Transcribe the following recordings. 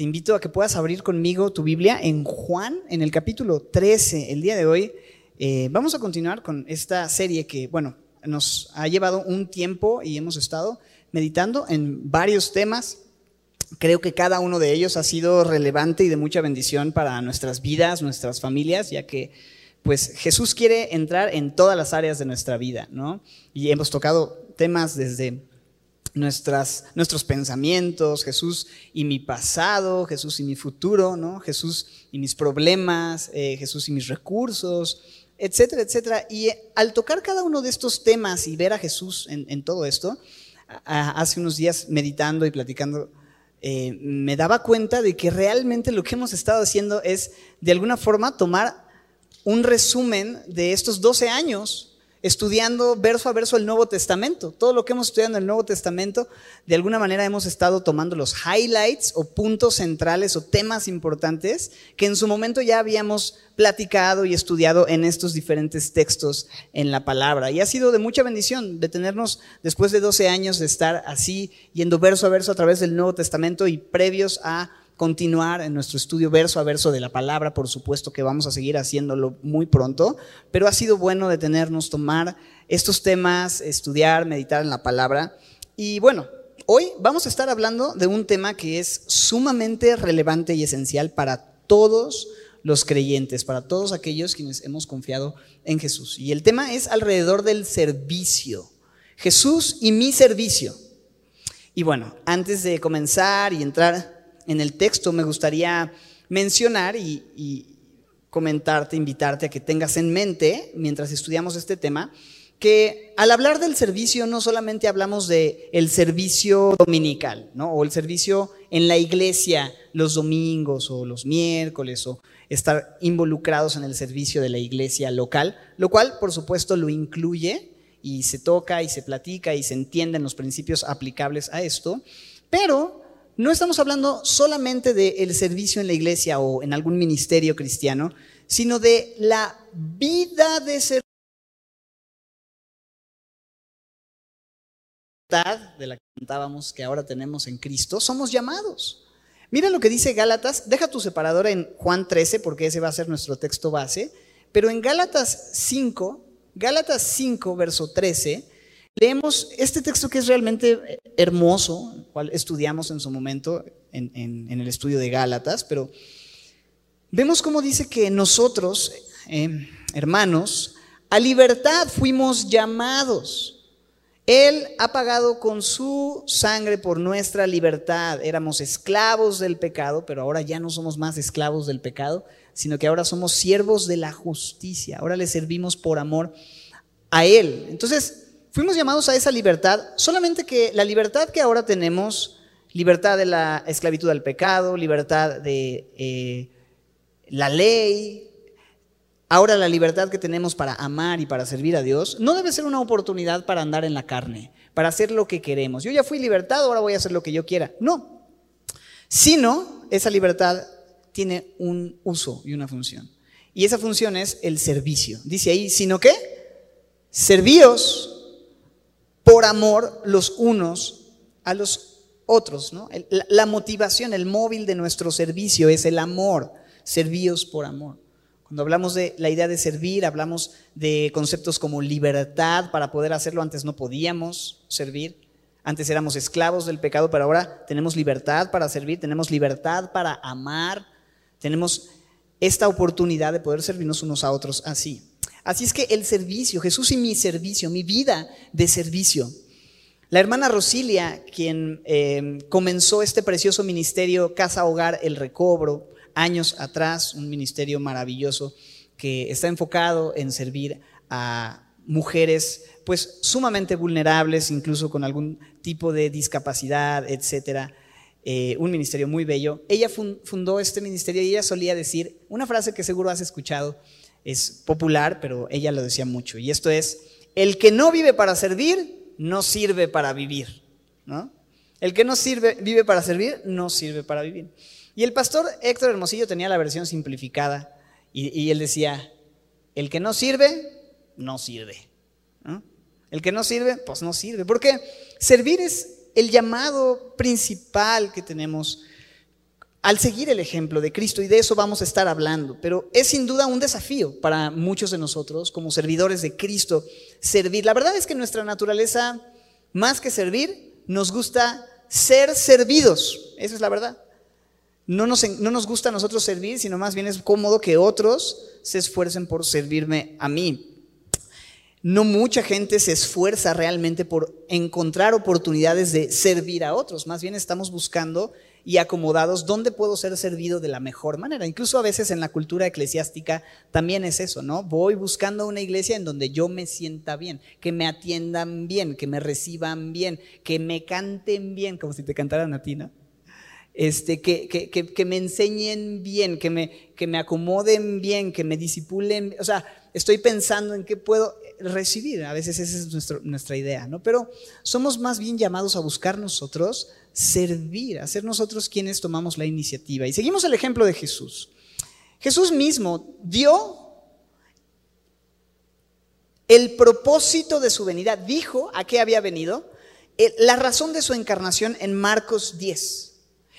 te invito a que puedas abrir conmigo tu Biblia en Juan, en el capítulo 13. El día de hoy eh, vamos a continuar con esta serie que, bueno, nos ha llevado un tiempo y hemos estado meditando en varios temas. Creo que cada uno de ellos ha sido relevante y de mucha bendición para nuestras vidas, nuestras familias, ya que pues Jesús quiere entrar en todas las áreas de nuestra vida, ¿no? Y hemos tocado temas desde nuestras, nuestros pensamientos, Jesús y mi pasado, Jesús y mi futuro, ¿no? Jesús y mis problemas, eh, Jesús y mis recursos, etcétera, etcétera. Y al tocar cada uno de estos temas y ver a Jesús en, todo esto, hace unos días meditando y platicando, eh, me daba cuenta de que realmente lo que hemos estado haciendo es, de alguna forma, tomar un resumen de estos 12 años estudiando verso a verso el Nuevo Testamento. Todo lo que hemos estudiado en el Nuevo Testamento, de alguna manera hemos estado tomando los highlights o puntos centrales o temas importantes que en su momento ya habíamos platicado y estudiado en estos diferentes textos en la palabra. Y ha sido de mucha bendición detenernos después de 12 años de estar así, yendo verso a verso a través del Nuevo Testamento y previos a continuar en nuestro estudio verso a verso de la palabra, por supuesto que vamos a seguir haciéndolo muy pronto, pero ha sido bueno detenernos, tomar estos temas, estudiar, meditar en la palabra. Y bueno, hoy vamos a estar hablando de un tema que es sumamente relevante y esencial para todos los creyentes, para todos aquellos quienes hemos confiado en Jesús. Y el tema es alrededor del servicio. Jesús y mi servicio. Y bueno, antes de comenzar y entrar en el texto, me gustaría mencionar y, comentarte, invitarte a que tengas en mente, mientras estudiamos este tema, que al hablar del servicio no solamente hablamos de servicio dominical, ¿no? O el servicio en la iglesia los domingos o los miércoles o estar involucrados en el servicio de la iglesia local, lo cual por supuesto lo incluye y se toca y se platica y se entienden los principios aplicables a esto, pero no estamos hablando solamente del servicio en la iglesia o en algún ministerio cristiano, sino de la vida de servicio de la que cantábamos que ahora tenemos en Cristo, somos llamados. Mira lo que dice Gálatas, deja tu separadora en Juan 13 porque ese va a ser nuestro texto base, pero en Gálatas 5, Gálatas 5, verso 13, Leemos este texto que es realmente hermoso, el cual estudiamos en su momento en, el estudio de Gálatas, pero vemos cómo dice que nosotros, eh, hermanos, a libertad fuimos llamados. Él ha pagado con su sangre por nuestra libertad. Éramos esclavos del pecado, pero ahora ya no somos más esclavos del pecado, sino que ahora somos siervos de la justicia. Ahora le servimos por amor a Él. Entonces, fuimos llamados a esa libertad, solamente que la libertad que ahora tenemos, libertad de la esclavitud al pecado, libertad de eh, la ley, ahora la libertad que tenemos para amar y para servir a Dios, no debe ser una oportunidad para andar en la carne, para hacer lo que queremos. Yo ya fui libertado, ahora voy a hacer lo que yo quiera. No, sino esa libertad tiene un uso y una función. Y esa función es el servicio. Dice ahí, sino que servíos por amor los unos a los otros. ¿no? La motivación, el móvil de nuestro servicio es el amor, servíos por amor. Cuando hablamos de la idea de servir, hablamos de conceptos como libertad para poder hacerlo. Antes no podíamos servir. Antes éramos esclavos del pecado, pero ahora tenemos libertad para servir, tenemos libertad para amar, tenemos esta oportunidad de poder servirnos unos a otros así. Así es que el servicio, Jesús y mi servicio, mi vida de servicio. La hermana Rosilia, quien eh, comenzó este precioso ministerio Casa Hogar El Recobro años atrás, un ministerio maravilloso que está enfocado en servir a mujeres pues sumamente vulnerables, incluso con algún tipo de discapacidad, etcétera. Eh, un ministerio muy bello. Ella fundó este ministerio y ella solía decir una frase que seguro has escuchado, es popular, pero ella lo decía mucho. Y esto es, el que no vive para servir, no sirve para vivir. ¿no? El que no sirve, vive para servir, no sirve para vivir. Y el pastor Héctor Hermosillo tenía la versión simplificada y, él decía, el que no sirve, no sirve. El que no sirve, pues no sirve. Porque servir es el llamado principal que tenemos al seguir el ejemplo de Cristo y de eso vamos a estar hablando. Pero es sin duda un desafío para muchos de nosotros como servidores de Cristo servir. La verdad es que nuestra naturaleza, más que servir, nos gusta ser servidos. Esa es la verdad. No nos, no nos gusta a nosotros servir, sino más bien es cómodo que otros se esfuercen por servirme a mí. No mucha gente se esfuerza realmente por encontrar oportunidades de servir a otros, más bien estamos buscando y acomodados dónde puedo ser servido de la mejor manera. Incluso a veces en la cultura eclesiástica también es eso, ¿no? Voy buscando una iglesia en donde yo me sienta bien, que me atiendan bien, que me reciban bien, que me canten bien, como si te cantaran a ti. Este, que, que, que, me enseñen bien, que me, que me acomoden bien, que me disipulen. O sea, estoy pensando en qué puedo recibir. A veces esa es nuestra idea, ¿no? Pero somos más bien llamados a buscar nosotros servir, a ser nosotros quienes tomamos la iniciativa. Y seguimos el ejemplo de Jesús. Jesús mismo dio el propósito de su venida, dijo a qué había venido, eh, la razón de su encarnación en Marcos 10.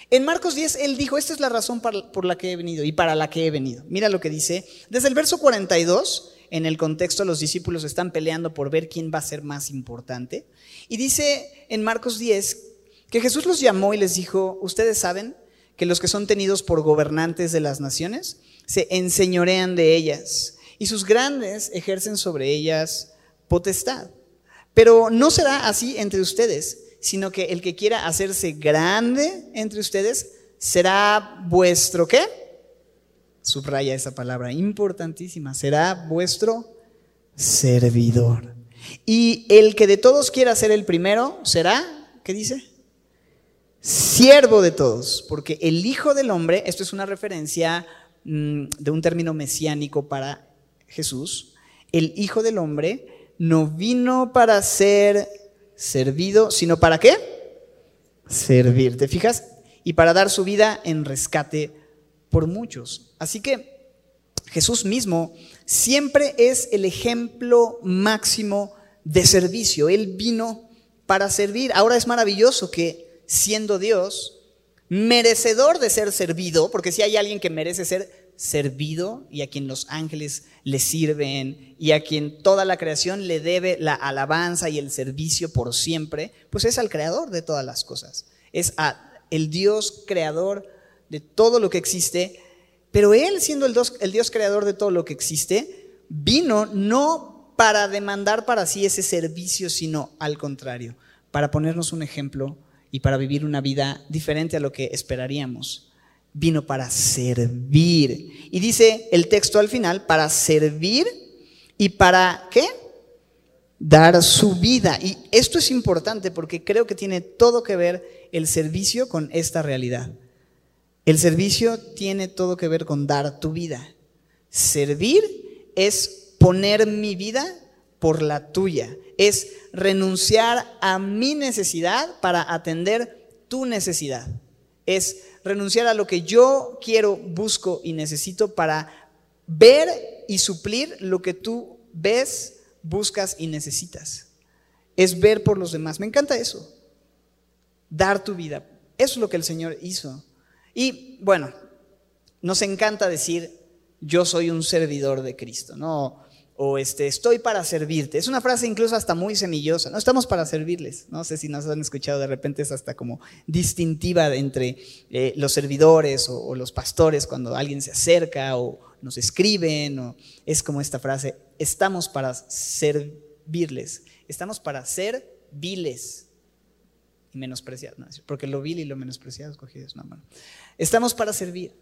En Marcos 10 él dijo, esta es la razón por la que he venido y para la que he venido. Mira lo que dice, desde el verso 42, en el contexto los discípulos están peleando por ver quién va a ser más importante. Y dice en Marcos 10 que Jesús los llamó y les dijo, ustedes saben que los que son tenidos por gobernantes de las naciones se enseñorean de ellas y sus grandes ejercen sobre ellas potestad. Pero no será así entre ustedes sino que el que quiera hacerse grande entre ustedes será vuestro qué? Subraya esa palabra importantísima, será vuestro servidor. Y el que de todos quiera ser el primero será, ¿qué dice? Siervo de todos, porque el Hijo del Hombre, esto es una referencia mm, de un término mesiánico para Jesús, el Hijo del Hombre no vino para ser servido, sino para qué? Servir, ¿te fijas? Y para dar su vida en rescate por muchos. Así que Jesús mismo siempre es el ejemplo máximo de servicio. Él vino para servir. Ahora es maravilloso que siendo Dios, merecedor de ser servido, porque si hay alguien que merece ser servido y a quien los ángeles le sirven y a quien toda la creación le debe la alabanza y el servicio por siempre, pues es al creador de todas las cosas. Es a el Dios creador de todo lo que existe, pero él siendo el Dios, el Dios creador de todo lo que existe, vino no para demandar para sí ese servicio, sino al contrario, para ponernos un ejemplo y para vivir una vida diferente a lo que esperaríamos vino para servir. Y dice el texto al final, para servir y para qué? Dar su vida. Y esto es importante porque creo que tiene todo que ver el servicio con esta realidad. El servicio tiene todo que ver con dar tu vida. Servir es poner mi vida por la tuya. Es renunciar a mi necesidad para atender tu necesidad. Es renunciar a lo que yo quiero, busco y necesito para ver y suplir lo que tú ves, buscas y necesitas. Es ver por los demás. Me encanta eso. Dar tu vida. Eso es lo que el Señor hizo. Y bueno, nos encanta decir, yo soy un servidor de Cristo. No, o este, estoy para servirte. Es una frase incluso hasta muy semillosa, no estamos para servirles. No sé si nos han escuchado, de repente es hasta como distintiva entre eh, los servidores o, los pastores cuando alguien se acerca o nos escriben, o es como esta frase, estamos para servirles, estamos para ser viles y menospreciados, porque lo vil y lo menospreciado escogidos, no, Estamos para servir.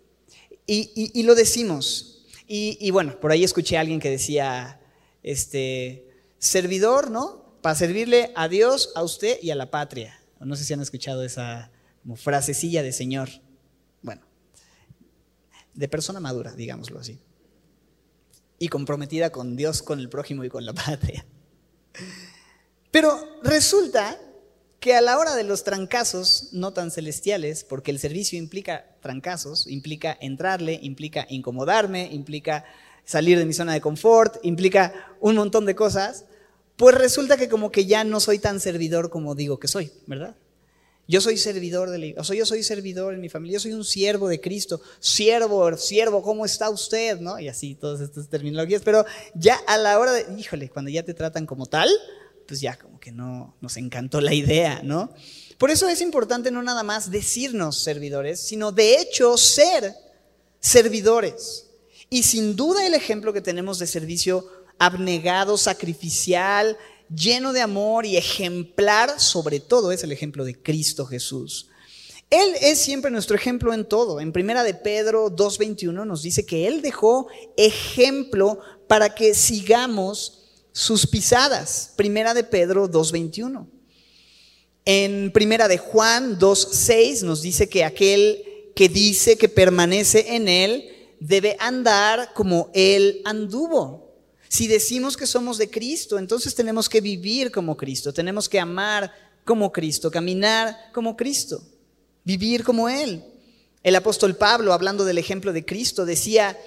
y lo decimos, y, bueno, por ahí escuché a alguien que decía, este, servidor, ¿no? Para servirle a Dios, a usted y a la patria. No sé si han escuchado esa frasecilla de Señor. Bueno, de persona madura, digámoslo así. Y comprometida con Dios, con el prójimo y con la patria. Pero resulta que a la hora de los trancazos no tan celestiales, porque el servicio implica trancazos, implica entrarle, implica incomodarme, implica salir de mi zona de confort, implica un montón de cosas, pues resulta que como que ya no soy tan servidor como digo que soy, ¿verdad? Yo soy servidor de la o sea, yo soy servidor en mi familia, yo soy un siervo de Cristo, siervo, siervo, ¿cómo está usted? ¿No? Y así, todas estas terminologías, pero ya a la hora de, híjole, cuando ya te tratan como tal, pues ya como que no nos encantó la idea, ¿no? Por eso es importante no nada más decirnos servidores, sino de hecho ser servidores. Y sin duda el ejemplo que tenemos de servicio abnegado, sacrificial, lleno de amor y ejemplar, sobre todo es el ejemplo de Cristo Jesús. Él es siempre nuestro ejemplo en todo. En Primera de Pedro 2.21 nos dice que Él dejó ejemplo para que sigamos sus pisadas. Primera de Pedro 2.21. En Primera de Juan 2.6 nos dice que aquel que dice que permanece en Él debe andar como Él anduvo. Si decimos que somos de Cristo, entonces tenemos que vivir como Cristo, tenemos que amar como Cristo, caminar como Cristo, vivir como Él. El apóstol Pablo, hablando del ejemplo de Cristo, decía,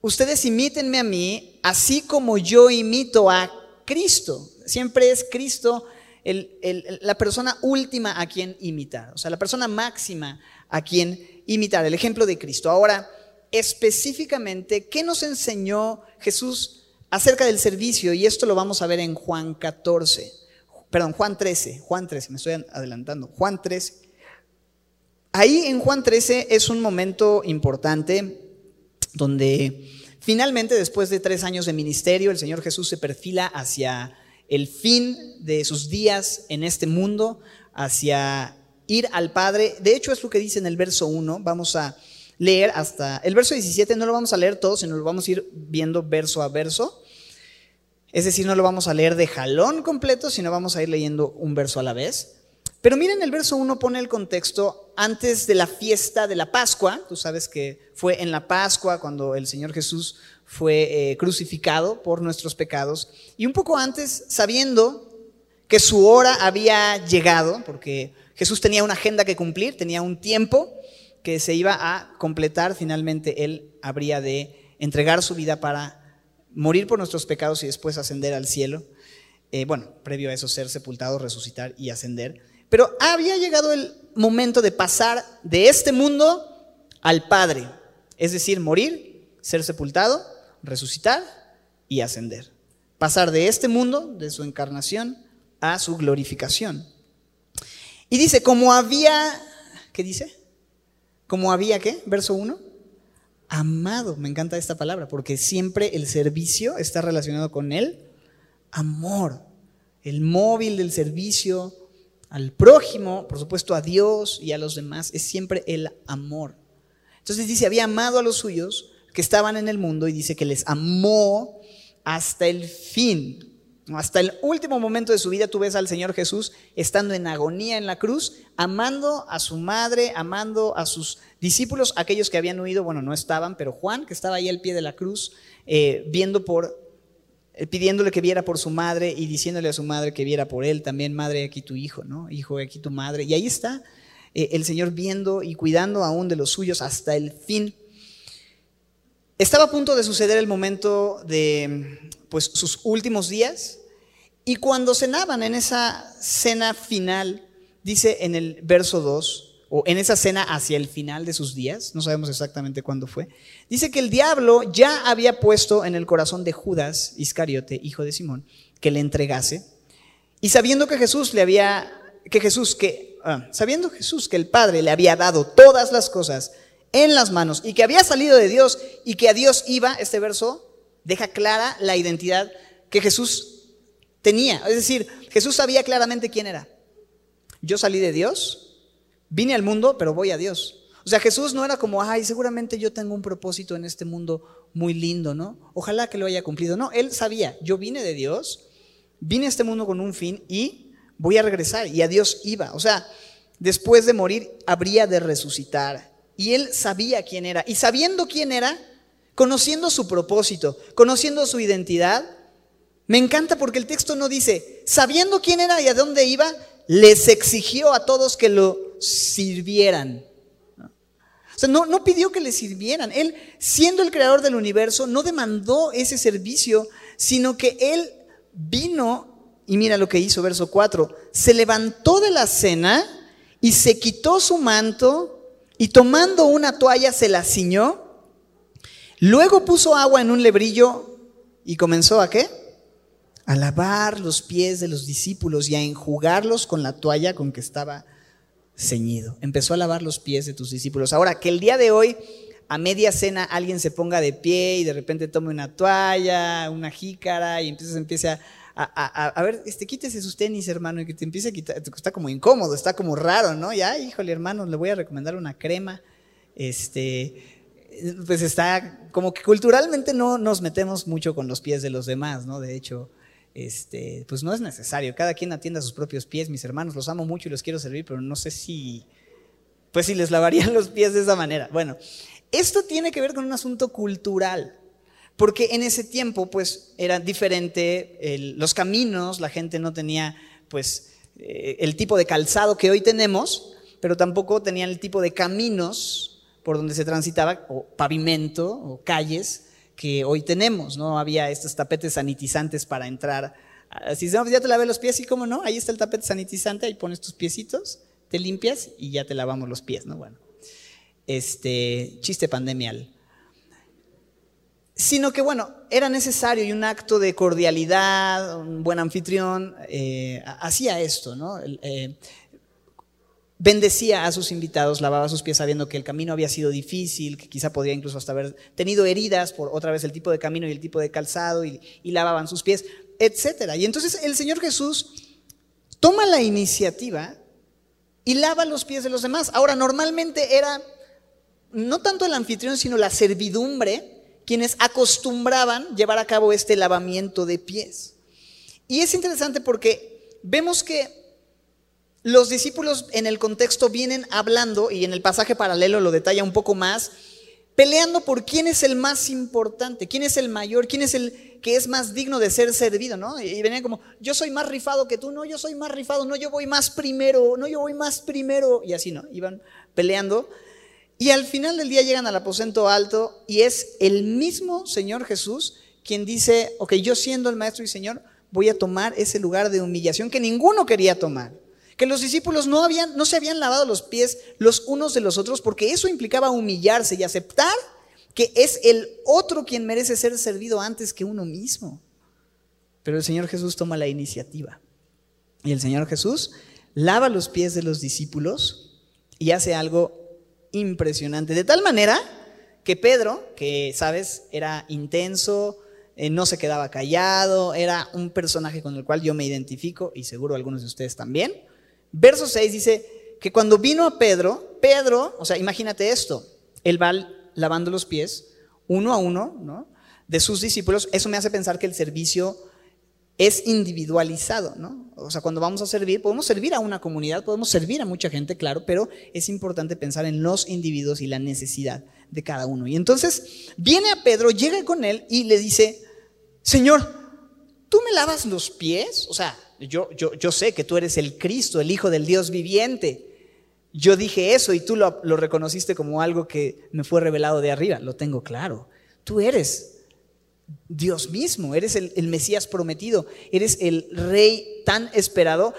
ustedes imítenme a mí, así como yo imito a Cristo. Siempre es Cristo la persona última a quien imitar, o sea, la persona máxima a quien imitar, el ejemplo de Cristo. Ahora, específicamente, ¿qué nos enseñó Jesús acerca del servicio, y esto lo vamos a ver en Juan 14, perdón, Juan 13, Juan 13, me estoy adelantando, Juan 13. Ahí en Juan 13 es un momento importante donde finalmente, después de tres años de ministerio, el Señor Jesús se perfila hacia el fin de sus días en este mundo, hacia ir al Padre. De hecho, es lo que dice en el verso 1. Vamos a leer hasta el verso 17, no lo vamos a leer todo, sino lo vamos a ir viendo verso a verso. Es decir, no lo vamos a leer de jalón completo, sino vamos a ir leyendo un verso a la vez. Pero miren, el verso 1 pone el contexto antes de la fiesta de la Pascua. Tú sabes que fue en la Pascua cuando el Señor Jesús fue eh, crucificado por nuestros pecados. Y un poco antes, sabiendo que su hora había llegado, porque Jesús tenía una agenda que cumplir, tenía un tiempo que se iba a completar, finalmente Él habría de entregar su vida para morir por nuestros pecados y después ascender al cielo. Eh, bueno, previo a eso ser sepultado, resucitar y ascender. Pero había llegado el momento de pasar de este mundo al Padre, es decir, morir, ser sepultado, resucitar y ascender. Pasar de este mundo, de su encarnación, a su glorificación. Y dice, como había, ¿qué dice? Como había, ¿qué? Verso 1 amado. Me encanta esta palabra porque siempre el servicio está relacionado con el amor. El móvil del servicio al prójimo, por supuesto a Dios y a los demás, es siempre el amor. Entonces dice, había amado a los suyos que estaban en el mundo y dice que les amó hasta el fin. Hasta el último momento de su vida tú ves al Señor Jesús estando en agonía en la cruz, amando a su madre, amando a sus discípulos, aquellos que habían huido, bueno, no estaban, pero Juan, que estaba ahí al pie de la cruz, eh, viendo por, pidiéndole que viera por su madre y diciéndole a su madre que viera por él también, madre, aquí tu hijo, ¿no? Hijo, aquí tu madre. Y ahí está eh, el Señor viendo y cuidando aún de los suyos hasta el fin. Estaba a punto de suceder el momento de pues, sus últimos días y cuando cenaban en esa cena final, dice en el verso 2, o en esa cena hacia el final de sus días, no sabemos exactamente cuándo fue, dice que el diablo ya había puesto en el corazón de Judas Iscariote, hijo de Simón, que le entregase, y sabiendo que Jesús le había, que Jesús, que, ah, sabiendo Jesús que el Padre le había dado todas las cosas en las manos y que había salido de Dios y que a Dios iba, este verso deja clara la identidad que Jesús tenía. Es decir, Jesús sabía claramente quién era. Yo salí de Dios, Vine al mundo, pero voy a Dios. O sea, Jesús no era como, ay, seguramente yo tengo un propósito en este mundo muy lindo, ¿no? Ojalá que lo haya cumplido. No, él sabía, yo vine de Dios, vine a este mundo con un fin y voy a regresar. Y a Dios iba. O sea, después de morir habría de resucitar. Y él sabía quién era. Y sabiendo quién era, conociendo su propósito, conociendo su identidad, me encanta porque el texto no dice, sabiendo quién era y a dónde iba, les exigió a todos que lo sirvieran. O sea, no, no pidió que le sirvieran. Él, siendo el creador del universo, no demandó ese servicio, sino que él vino, y mira lo que hizo, verso 4, se levantó de la cena y se quitó su manto y tomando una toalla se la ciñó. Luego puso agua en un lebrillo y comenzó a qué? A lavar los pies de los discípulos y a enjugarlos con la toalla con que estaba ceñido. Empezó a lavar los pies de tus discípulos. Ahora, que el día de hoy a media cena alguien se ponga de pie y de repente tome una toalla, una jícara y entonces empieza a, a, ver, este, quítese sus tenis, hermano, y que te empiece a quitar, está como incómodo, está como raro, ¿no? Ya, híjole, hermano, le voy a recomendar una crema. Este, pues está como que culturalmente no nos metemos mucho con los pies de los demás, ¿no? De hecho, este, pues no es necesario. Cada quien atienda sus propios pies, mis hermanos, los amo mucho y los quiero servir, pero no sé si, pues si les lavarían los pies de esa manera. Bueno, esto tiene que ver con un asunto cultural, porque en ese tiempo pues era diferente los caminos, la gente no tenía pues eh, el tipo de calzado que hoy tenemos, pero tampoco tenían el tipo de caminos por donde se transitaba, o pavimento, o calles que hoy tenemos, no había estos tapetes sanitizantes para entrar. Si no, pues ya te lavé los pies, y cómo no, ahí está el tapete sanitizante, ahí pones tus piecitos, te limpias y ya te lavamos los pies, ¿no? Bueno este, chiste pandemial. Sino que, bueno, era necesario y un acto de cordialidad, un buen anfitrión, eh, hacía esto, ¿no? Eh, bendecía a sus invitados, lavaba sus pies sabiendo que el camino había sido difícil, que quizá podía incluso hasta haber tenido heridas por otra vez el tipo de camino y el tipo de calzado y, y lavaban sus pies, etc. Y entonces el Señor Jesús toma la iniciativa y lava los pies de los demás. Ahora, normalmente era no tanto el anfitrión, sino la servidumbre, quienes acostumbraban llevar a cabo este lavamiento de pies. Y es interesante porque vemos que los discípulos en el contexto vienen hablando, y en el pasaje paralelo lo detalla un poco más, peleando por quién es el más importante, quién es el mayor, quién es el que es más digno de ser servido, ¿no? Y venían como, yo soy más rifado que tú, no, yo soy más rifado, no, yo voy más primero, no, yo voy más primero, y así, ¿no? Iban peleando y al final del día llegan al aposento alto y es el mismo Señor Jesús quien dice, ok, yo siendo el Maestro y Señor, voy a tomar ese lugar de humillación que ninguno quería tomar. Que los discípulos no, habían, no se habían lavado los pies los unos de los otros porque eso implicaba humillarse y aceptar que es el otro quien merece ser servido antes que uno mismo. Pero el Señor Jesús toma la iniciativa. Y el Señor Jesús lava los pies de los discípulos y hace algo impresionante. De tal manera que Pedro, que sabes, era intenso, eh, no se quedaba callado, era un personaje con el cual yo me identifico y seguro algunos de ustedes también. Verso 6 dice que cuando vino a Pedro, Pedro, o sea, imagínate esto, él va lavando los pies uno a uno, ¿no? De sus discípulos, eso me hace pensar que el servicio es individualizado, ¿no? O sea, cuando vamos a servir, podemos servir a una comunidad, podemos servir a mucha gente, claro, pero es importante pensar en los individuos y la necesidad de cada uno. Y entonces viene a Pedro, llega con él y le dice, Señor, ¿tú me lavas los pies? O sea, yo, yo, yo sé que tú eres el Cristo, el Hijo del Dios viviente. Yo dije eso y tú lo, lo reconociste como algo que me fue revelado de arriba, lo tengo claro. Tú eres Dios mismo, eres el, Mesías prometido, eres el rey tan esperado,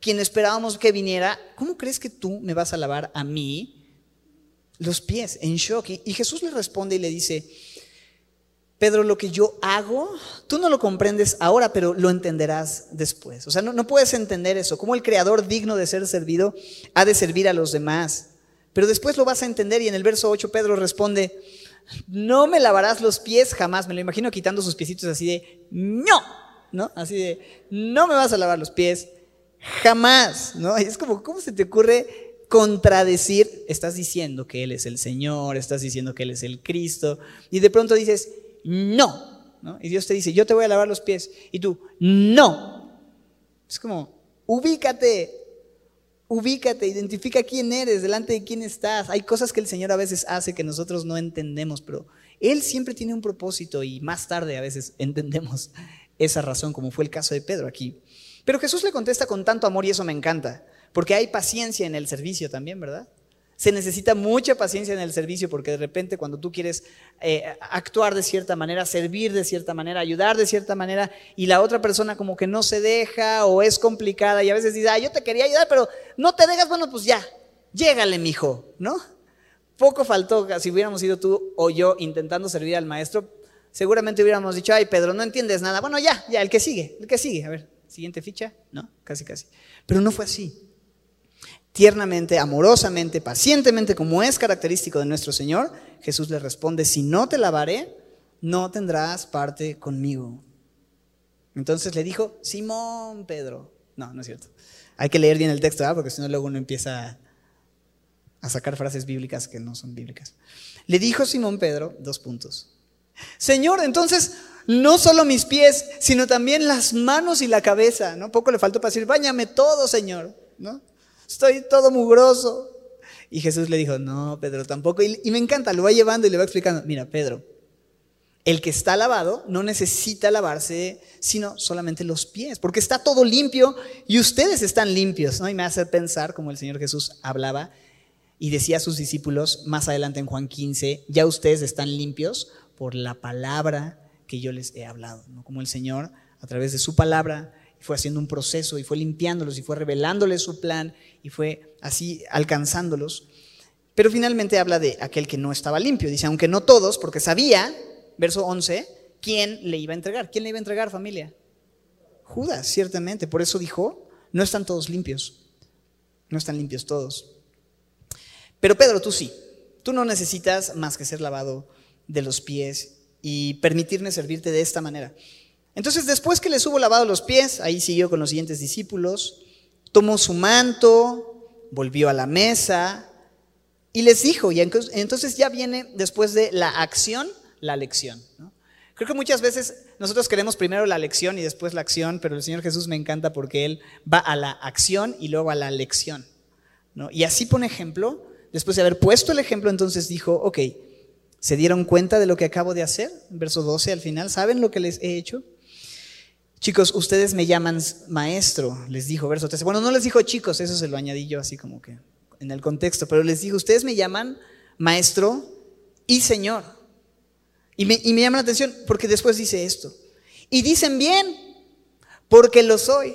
quien esperábamos que viniera. ¿Cómo crees que tú me vas a lavar a mí los pies? En shock. Y, Jesús le responde y le dice, Pedro, lo que yo hago, tú no lo comprendes ahora, pero lo entenderás después. O sea, no, no puedes entender eso. Como el creador digno de ser servido ha de servir a los demás. Pero después lo vas a entender y en el verso 8 Pedro responde, no me lavarás los pies jamás. Me lo imagino quitando sus piecitos así de, no, ¿no? Así de, no me vas a lavar los pies jamás, ¿no? es como, ¿cómo se te ocurre contradecir? Estás diciendo que Él es el Señor, estás diciendo que Él es el Cristo, y de pronto dices, no, ¿no? Y Dios te dice, yo te voy a lavar los pies, y tú, no. Es como, ubícate, Ubícate, identifica quién eres, delante de quién estás. Hay cosas que el Señor a veces hace que nosotros no entendemos, pero Él siempre tiene un propósito y más tarde a veces entendemos esa razón, como fue el caso de Pedro aquí. Pero Jesús le contesta con tanto amor y eso me encanta, porque hay paciencia en el servicio también, ¿verdad? Se necesita mucha paciencia en el servicio porque de repente cuando tú quieres eh, actuar de cierta manera, servir de cierta manera, ayudar de cierta manera y la otra persona como que no se deja o es complicada y a veces dice, ah, yo te quería ayudar, pero no te dejas, bueno, pues ya, llégale, mijo, ¿no? Poco faltó, si hubiéramos sido tú o yo intentando servir al maestro, seguramente hubiéramos dicho, ay, Pedro, no entiendes nada. Bueno, ya, ya, el que sigue, el que sigue. A ver, siguiente ficha, ¿no? Casi, casi. Pero no fue así tiernamente, amorosamente, pacientemente, como es característico de nuestro Señor, Jesús le responde, si no te lavaré, no tendrás parte conmigo. Entonces le dijo, Simón Pedro. No, no es cierto. Hay que leer bien el texto, porque si no luego uno empieza a sacar frases bíblicas que no son bíblicas. Le dijo Simón Pedro, dos puntos. Señor, entonces no solo mis pies, sino también las manos y la cabeza, ¿no? Poco le faltó para decir, báñame todo, Señor, ¿no? Estoy todo mugroso. Y Jesús le dijo, no, Pedro, tampoco. Y, me encanta, lo va llevando y le va explicando, mira, Pedro, el que está lavado no necesita lavarse, sino solamente los pies, porque está todo limpio y ustedes están limpios, ¿no? Y me hace pensar como el Señor Jesús hablaba y decía a sus discípulos más adelante en Juan 15, ya ustedes están limpios por la palabra que yo les he hablado, ¿no? Como el Señor a través de su palabra fue haciendo un proceso y fue limpiándolos y fue revelándoles su plan y fue así alcanzándolos. Pero finalmente habla de aquel que no estaba limpio. Dice, aunque no todos, porque sabía, verso 11, quién le iba a entregar. ¿Quién le iba a entregar, familia? Judas, ciertamente. Por eso dijo, no están todos limpios. No están limpios todos. Pero Pedro, tú sí. Tú no necesitas más que ser lavado de los pies y permitirme servirte de esta manera. Entonces, después que les hubo lavado los pies, ahí siguió con los siguientes discípulos, tomó su manto, volvió a la mesa y les dijo, y entonces ya viene después de la acción, la lección. Creo que muchas veces nosotros queremos primero la lección y después la acción, pero el Señor Jesús me encanta porque Él va a la acción y luego a la lección. Y así pone ejemplo, después de haber puesto el ejemplo, entonces dijo, ok, ¿se dieron cuenta de lo que acabo de hacer? Verso 12 al final, ¿saben lo que les he hecho? Chicos, ustedes me llaman maestro, les dijo, verso 13. Bueno, no les dijo chicos, eso se lo añadí yo así como que en el contexto, pero les dijo, ustedes me llaman maestro y señor. Y me, y me llama la atención porque después dice esto. Y dicen bien, porque lo soy.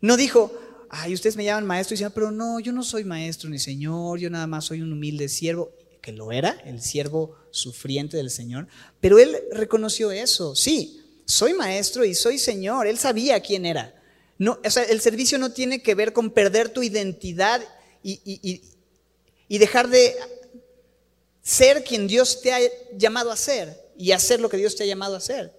No dijo, ay, ustedes me llaman maestro y señor, pero no, yo no soy maestro ni señor, yo nada más soy un humilde siervo, que lo era, el siervo sufriente del Señor. Pero él reconoció eso, sí, soy maestro y soy señor. Él sabía quién era. No, el servicio no tiene que ver con perder tu identidad y, y dejar de ser quien Dios te ha llamado a ser y hacer lo que Dios te ha llamado a hacer.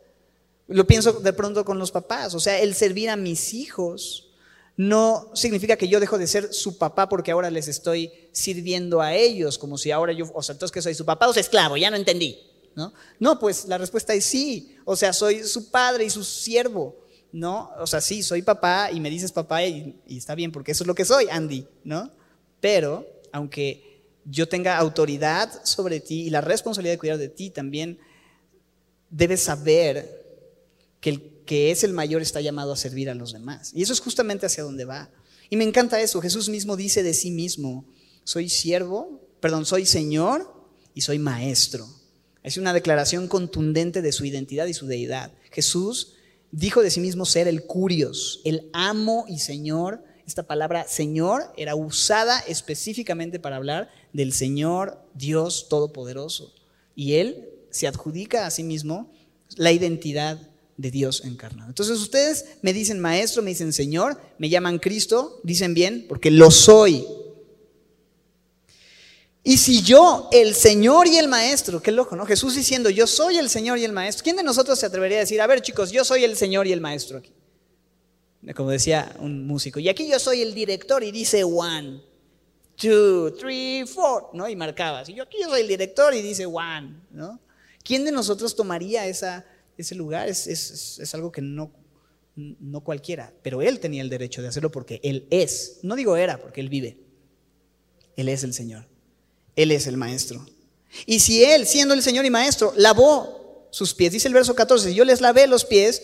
Lo pienso de pronto con los papás. O sea, el servir a mis hijos no significa que yo dejo de ser su papá porque ahora les estoy sirviendo a ellos, como si ahora yo, o sea, entonces que soy su papá o sea, esclavo, ya no entendí. ¿No? No, pues la respuesta es sí. O sea, soy su padre y su siervo, ¿no? O sea, sí, soy papá y me dices papá y, está bien porque eso es lo que soy, Andy, ¿no? Pero, aunque yo tenga autoridad sobre ti y la responsabilidad de cuidar de ti, también debes saber que el que es el mayor está llamado a servir a los demás. Y eso es justamente hacia donde va. Y me encanta eso. Jesús mismo dice de sí mismo, soy siervo, perdón, soy Señor y soy maestro. Es una declaración contundente de su identidad y su deidad. Jesús dijo de sí mismo ser el curios, el amo y señor. Esta palabra señor era usada específicamente para hablar del Señor Dios Todopoderoso. Y él se adjudica a sí mismo la identidad de Dios encarnado. Entonces ustedes me dicen maestro, me dicen Señor, me llaman Cristo, dicen bien, porque lo soy. Y si yo, el Señor y el Maestro, qué loco, ¿no? Jesús diciendo, yo soy el Señor y el Maestro. ¿Quién de nosotros se atrevería a decir, a ver chicos, yo soy el Señor y el Maestro aquí? Como decía un músico. Y aquí yo soy el director y dice one, two, three, four, ¿no? Y marcaba. Y yo aquí yo soy el director y dice one, ¿no? ¿Quién de nosotros tomaría esa, ese lugar? Es, es, es algo que no, no cualquiera, pero él tenía el derecho de hacerlo porque él es. No digo era, porque él vive. Él es el Señor. Él es el maestro. Y si Él, siendo el Señor y maestro, lavó sus pies, dice el verso 14, yo les lavé los pies,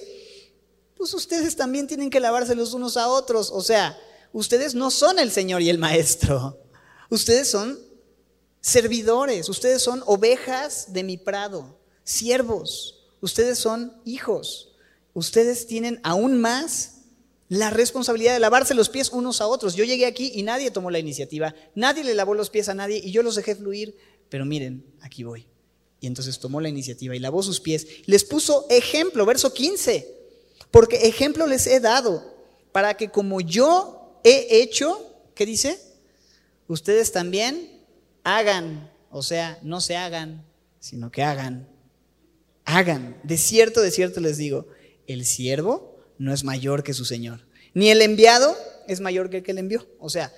pues ustedes también tienen que lavarse los unos a otros. O sea, ustedes no son el Señor y el maestro. Ustedes son servidores, ustedes son ovejas de mi prado, siervos, ustedes son hijos, ustedes tienen aún más la responsabilidad de lavarse los pies unos a otros. Yo llegué aquí y nadie tomó la iniciativa, nadie le lavó los pies a nadie y yo los dejé fluir, pero miren, aquí voy. Y entonces tomó la iniciativa y lavó sus pies. Les puso ejemplo, verso 15, porque ejemplo les he dado para que como yo he hecho, ¿qué dice? Ustedes también hagan, o sea, no se hagan, sino que hagan. Hagan. De cierto, de cierto les digo, el siervo no es mayor que su Señor. Ni el enviado es mayor que el que le envió. O sea,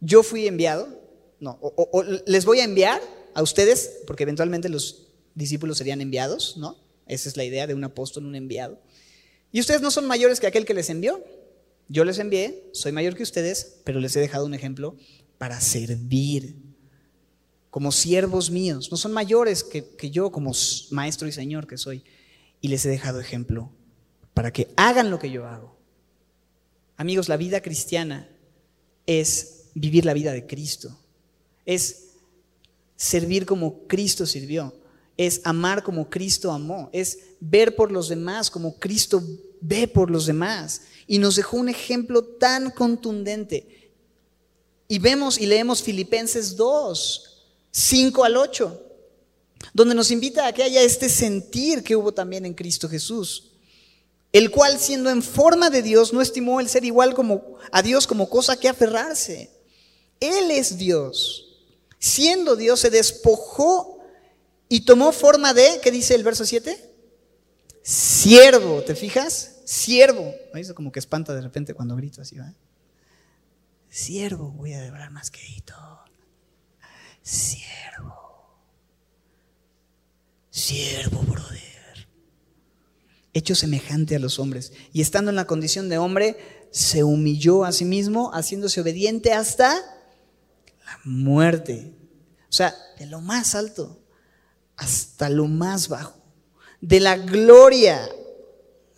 yo fui enviado, no, o, les voy a enviar a ustedes, porque eventualmente los discípulos serían enviados, ¿no? Esa es la idea de un apóstol, un enviado. Y ustedes no son mayores que aquel que les envió. Yo les envié, soy mayor que ustedes, pero les he dejado un ejemplo para servir como siervos míos. No son mayores que, que yo como maestro y señor que soy y les he dejado ejemplo para que hagan lo que yo hago. Amigos, la vida cristiana es vivir la vida de Cristo, es servir como Cristo sirvió, es amar como Cristo amó, es ver por los demás como Cristo ve por los demás. Y nos dejó un ejemplo tan contundente. Y vemos y leemos Filipenses 2, 5 al 8 donde nos invita a que haya este sentir que hubo también en Cristo Jesús, el cual siendo en forma de Dios no estimó el ser igual como a Dios como cosa que aferrarse. Él es Dios. Siendo Dios se despojó y tomó forma de, ¿qué dice el verso 7? Siervo, ¿te fijas? Siervo. Eso como que espanta de repente cuando grito así, ¿va? Siervo, voy a devorar más quedito. Siervo siervo, brother, hecho semejante a los hombres. Y estando en la condición de hombre, se humilló a sí mismo, haciéndose obediente hasta la muerte. O sea, de lo más alto hasta lo más bajo. De la gloria.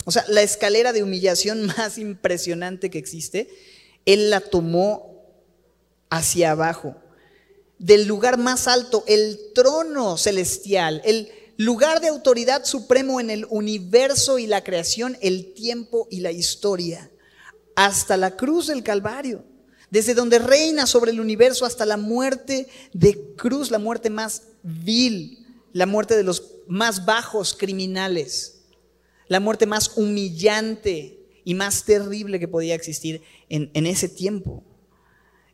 O sea, la escalera de humillación más impresionante que existe, Él la tomó hacia abajo. Del lugar más alto, el trono celestial, el lugar de autoridad supremo en el universo y la creación, el tiempo y la historia, hasta la cruz del Calvario, desde donde reina sobre el universo hasta la muerte de cruz, la muerte más vil, la muerte de los más bajos criminales, la muerte más humillante y más terrible que podía existir en, en ese tiempo.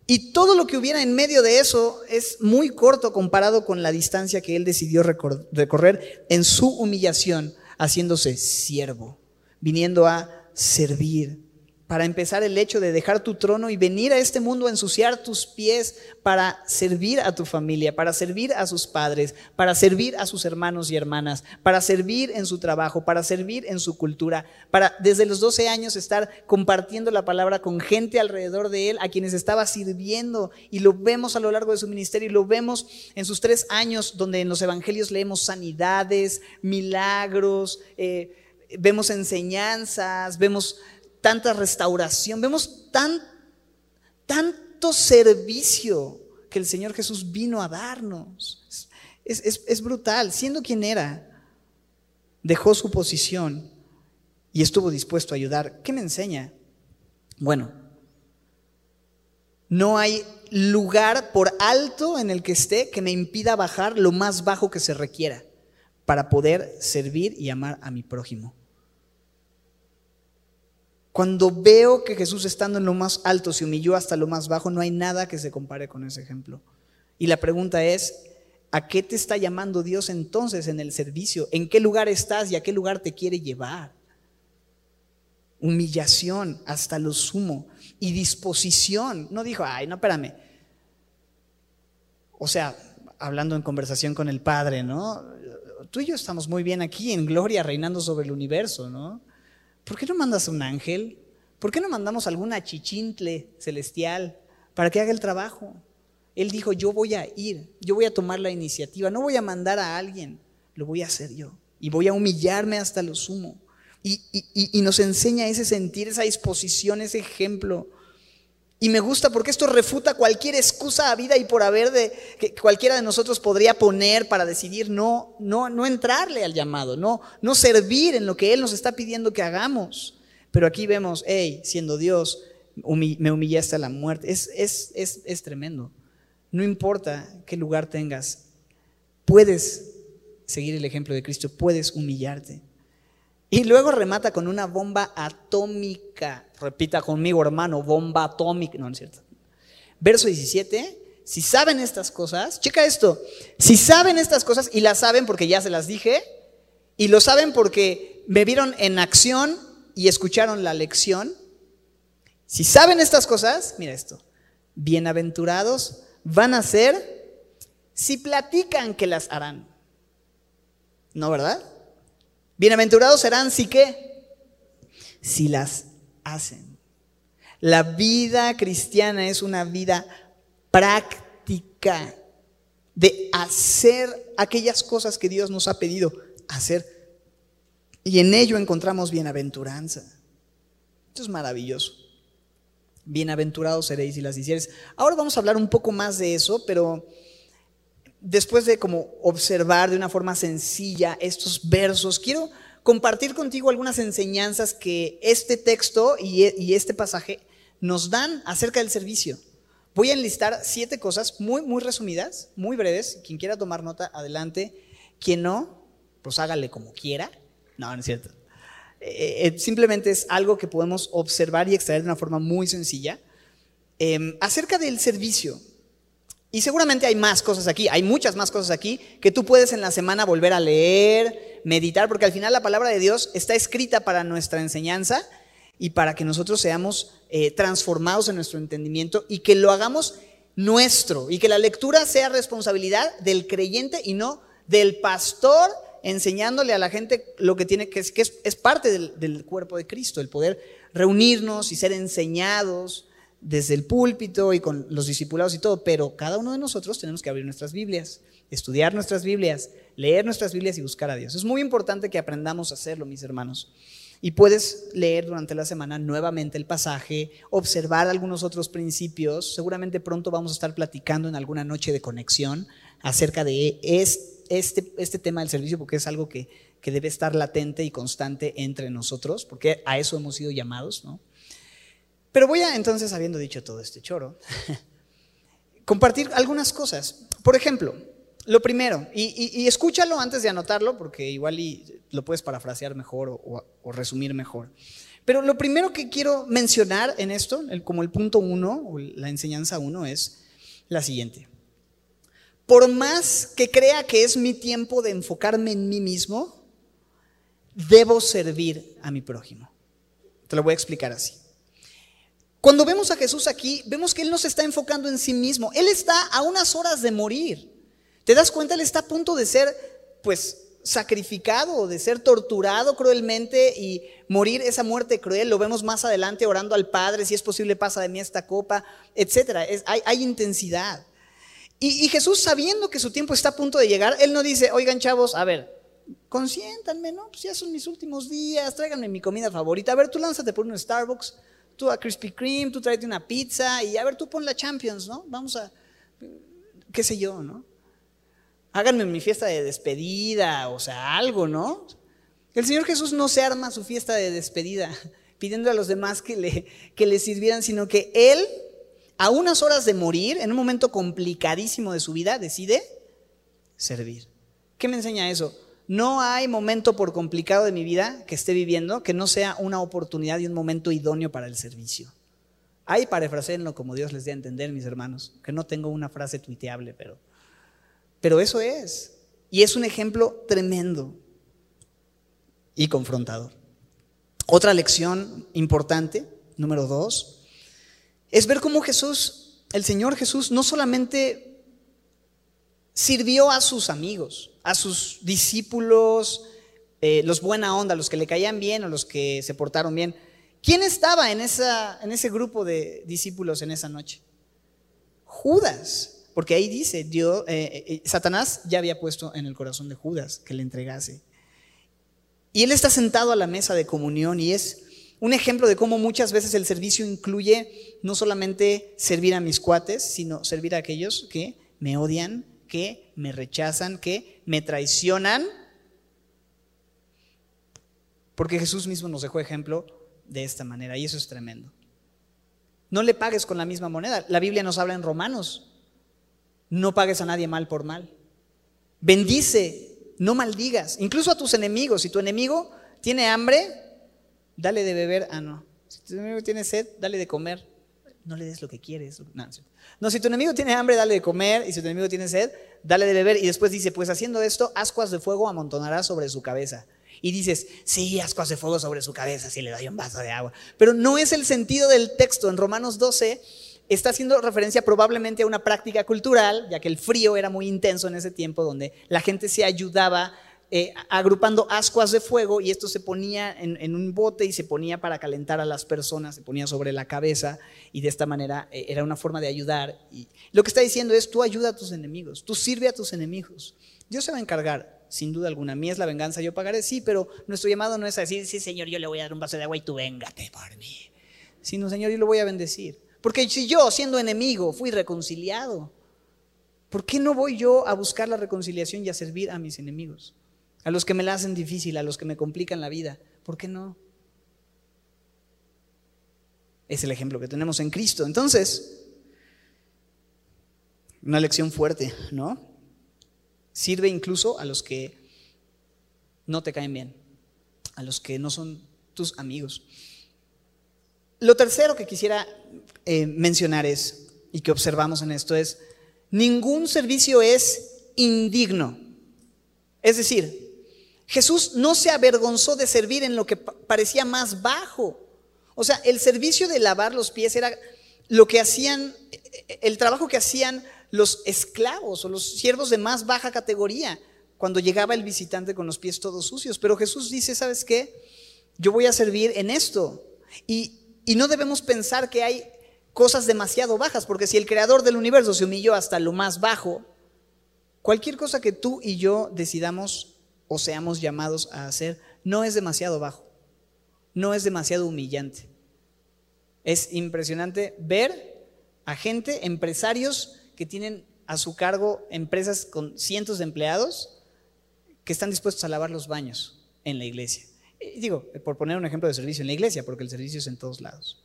Y todo lo que hubiera en medio de eso es muy corto comparado con la distancia que él decidió recorrer en su humillación, haciéndose siervo, viniendo a servir, para empezar el hecho de dejar tu trono y venir a este mundo a ensuciar tus pies para servir a tu familia, para servir a sus padres, para servir a sus hermanos y hermanas, para servir en su trabajo, para servir en su cultura, para desde los 12 años estar compartiendo la palabra con gente alrededor de él a quienes estaba sirviendo. Y lo vemos a lo largo de su ministerio y lo vemos en sus tres años donde en los evangelios leemos sanidades, milagros, eh, vemos enseñanzas, vemos tanta restauración, vemos tan, tanto servicio que el Señor Jesús vino a darnos. Es, brutal, siendo quien era, dejó su posición y estuvo dispuesto a ayudar. ¿Qué me enseña? Bueno, no hay lugar por alto en el que esté que me impida bajar lo más bajo que se requiera para poder servir y amar a mi prójimo. Cuando veo que Jesús estando en lo más alto se humilló hasta lo más bajo, no hay nada que se compare con ese ejemplo. Y la pregunta es, ¿a qué te está llamando Dios entonces en el servicio? ¿En qué lugar estás y a qué lugar te quiere llevar? Humillación hasta lo sumo y disposición. No dijo, ay, no, espérame. O sea, hablando en conversación con el Padre, ¿no? Tú y yo estamos muy bien aquí en gloria, reinando sobre el universo, ¿no? ¿Por qué no mandas un ángel? ¿Por qué no mandamos alguna chichintle celestial para que haga el trabajo? Él dijo, yo voy a ir, yo voy a tomar la iniciativa, no voy a mandar a alguien, lo voy a hacer yo. Y voy a humillarme hasta lo sumo. Y, nos enseña ese sentir, esa disposición, ese ejemplo. Y me gusta porque esto refuta cualquier excusa a vida y por haber de que cualquiera de nosotros podría poner para decidir no, no, no entrarle al llamado, no, no servir en lo que Él nos está pidiendo que hagamos. Pero aquí vemos, hey, siendo Dios, me humillaste a la muerte. Es, es, es, es tremendo. No importa qué lugar tengas, puedes seguir el ejemplo de Cristo, puedes humillarte. Y luego remata con una bomba atómica. Repita conmigo, hermano, bomba atómica. No, no es cierto. Verso 17. Si saben estas cosas, checa esto. Si saben estas cosas y las saben porque ya se las dije, y lo saben porque me vieron en acción y escucharon la lección. Si saben estas cosas, mira esto. Bienaventurados van a ser si platican que las harán. ¿No, verdad? Bienaventurados serán si qué? Si las hacen. La vida cristiana es una vida práctica de hacer aquellas cosas que Dios nos ha pedido hacer. Y en ello encontramos bienaventuranza. Esto es maravilloso. Bienaventurados seréis si las hicieres. Ahora vamos a hablar un poco más de eso, pero después de como observar de una forma sencilla estos versos, quiero compartir contigo algunas enseñanzas que este texto y, este pasaje nos dan acerca del servicio. Voy a enlistar siete cosas muy, muy resumidas, muy breves. Quien quiera tomar nota, adelante. Quien no, pues hágale como quiera. No, no es cierto. Eh, eh, simplemente es algo que podemos observar y extraer de una forma muy sencilla. Em, acerca del servicio, y seguramente hay más cosas aquí, hay muchas más cosas aquí que tú puedes en la semana volver a leer, meditar, porque al final la palabra de Dios está escrita para nuestra enseñanza y para que nosotros seamos eh, transformados en nuestro entendimiento y que lo hagamos nuestro y que la lectura sea responsabilidad del creyente y no del pastor enseñándole a la gente lo que tiene que es, que es, parte del, del cuerpo de Cristo, el poder reunirnos y ser enseñados desde el púlpito y con los discipulados y todo, pero cada uno de nosotros tenemos que abrir nuestras Biblias, estudiar nuestras Biblias, leer nuestras Biblias y buscar a Dios. Es muy importante que aprendamos a hacerlo, mis hermanos. Y puedes leer durante la semana nuevamente el pasaje, observar algunos otros principios. Seguramente pronto vamos a estar platicando en alguna noche de conexión acerca de este, este tema del servicio, porque es algo que, que debe estar latente y constante entre nosotros, porque a eso hemos sido llamados, ¿no? Pero voy a entonces, habiendo dicho todo este choro, compartir algunas cosas. Por ejemplo, lo primero, y, escúchalo antes de anotarlo, porque igual lo puedes parafrasear mejor o, resumir mejor. Pero lo primero que quiero mencionar en esto, como el punto uno, la enseñanza uno, es la siguiente. Por más que crea que es mi tiempo de enfocarme en mí mismo, debo servir a mi prójimo. Te lo voy a explicar así. Cuando vemos a Jesús aquí, vemos que Él no se está enfocando en sí mismo. Él está a unas horas de morir. ¿Te das cuenta? Él está a punto de ser, pues, sacrificado, de ser torturado cruelmente y morir esa muerte cruel. Lo vemos más adelante orando al Padre, si es posible pasa de mí esta copa, etc. hay, intensidad. Y, y, Jesús, sabiendo que su tiempo está a punto de llegar, Él no dice, oigan chavos, a ver, consiéntanme, ¿no? Pues ya son mis últimos días, tráiganme mi comida favorita. A ver, tú lánzate por un Starbucks tú a Krispy Kreme, tú tráete una pizza y a ver, tú pon la Champions, ¿no? Vamos a, qué sé yo, ¿no? Háganme mi fiesta de despedida, o sea, algo, ¿no? El Señor Jesús no se arma su fiesta de despedida pidiendo a los demás que le, que le sirvieran, sino que Él, a unas horas de morir, en un momento complicadísimo de su vida, decide servir. ¿Qué me enseña eso? No hay momento por complicado de mi vida que esté viviendo que no sea una oportunidad y un momento idóneo para el servicio. Hay parafraseenlo como Dios les dé a entender, mis hermanos, que no tengo una frase tuiteable, pero, pero eso es. Y es un ejemplo tremendo y confrontador. Otra lección importante, número dos, es ver cómo Jesús, el Señor Jesús, no solamente sirvió a sus amigos, a sus discípulos, eh, los buena onda, los que le caían bien o los que se portaron bien. ¿Quién estaba en, esa, en ese grupo de discípulos en esa noche? Judas, porque ahí dice, eh, eh, Satanás ya había puesto en el corazón de Judas que le entregase. Y él está sentado a la mesa de comunión y es un ejemplo de cómo muchas veces el servicio incluye no solamente servir a mis cuates, sino servir a aquellos que me odian, que me rechazan, que me traicionan. Porque Jesús mismo nos dejó ejemplo de esta manera y eso es tremendo. No le pagues con la misma moneda. La Biblia nos habla en Romanos. No pagues a nadie mal por mal. Bendice, no maldigas, incluso a tus enemigos. Si tu enemigo tiene hambre, dale de beber. Ah, no. Si tu enemigo tiene sed, dale de comer. No le des lo que quieres. No, no, si tu enemigo tiene hambre, dale de comer. Y si tu enemigo tiene sed, dale de beber. Y después dice, pues haciendo esto, ascuas de fuego amontonará sobre su cabeza y dices, sí, ascuas de fuego sobre su cabeza si le doy un vaso de agua. Pero no es el sentido del texto. En Romanos 12 está haciendo referencia probablemente a una práctica cultural, ya que el frío era muy intenso en ese tiempo, donde la gente se ayudaba eh, agrupando ascuas de fuego y esto se ponía en, un bote y se ponía para calentar a las personas, se ponía sobre la cabeza y de esta manera eh, era una forma de ayudar. Y lo que está diciendo es, tú ayuda a tus enemigos, tú sirve a tus enemigos. Dios se va a encargar sin duda alguna. Mí es la venganza, yo pagaré, sí, pero nuestro llamado no es a decir, sí, Señor, yo le voy a dar un vaso de agua y tú véngate por mí. Sino, Señor, yo lo voy a bendecir. Porque si yo, siendo enemigo, fui reconciliado, ¿por qué no voy yo a buscar la reconciliación y a servir a mis enemigos? A los que me la hacen difícil, a los que me complican la vida. ¿Por qué no? Es el ejemplo que tenemos en Cristo. Entonces, una lección fuerte, ¿no? Sirve incluso a los que no te caen bien, a los que no son tus amigos. Lo tercero que quisiera eh, mencionar es, y que observamos en esto, es, ningún servicio es indigno. Es decir, Jesús no se avergonzó de servir en lo que parecía más bajo. O sea, el servicio de lavar los pies era lo que hacían, el trabajo que hacían los esclavos o los siervos de más baja categoría cuando llegaba el visitante con los pies todos sucios. Pero Jesús dice, ¿sabes qué? Yo voy a servir en esto. Y, y no debemos pensar que hay cosas demasiado bajas, porque si el creador del universo se humilló hasta lo más bajo, cualquier cosa que tú y yo decidamos o seamos llamados a hacer no es demasiado bajo, no es demasiado humillante. Es impresionante ver a gente, empresarios, que tienen a su cargo empresas con cientos de empleados que están dispuestos a lavar los baños en la iglesia. digo, por poner un ejemplo de servicio en la iglesia, porque el servicio es en todos lados.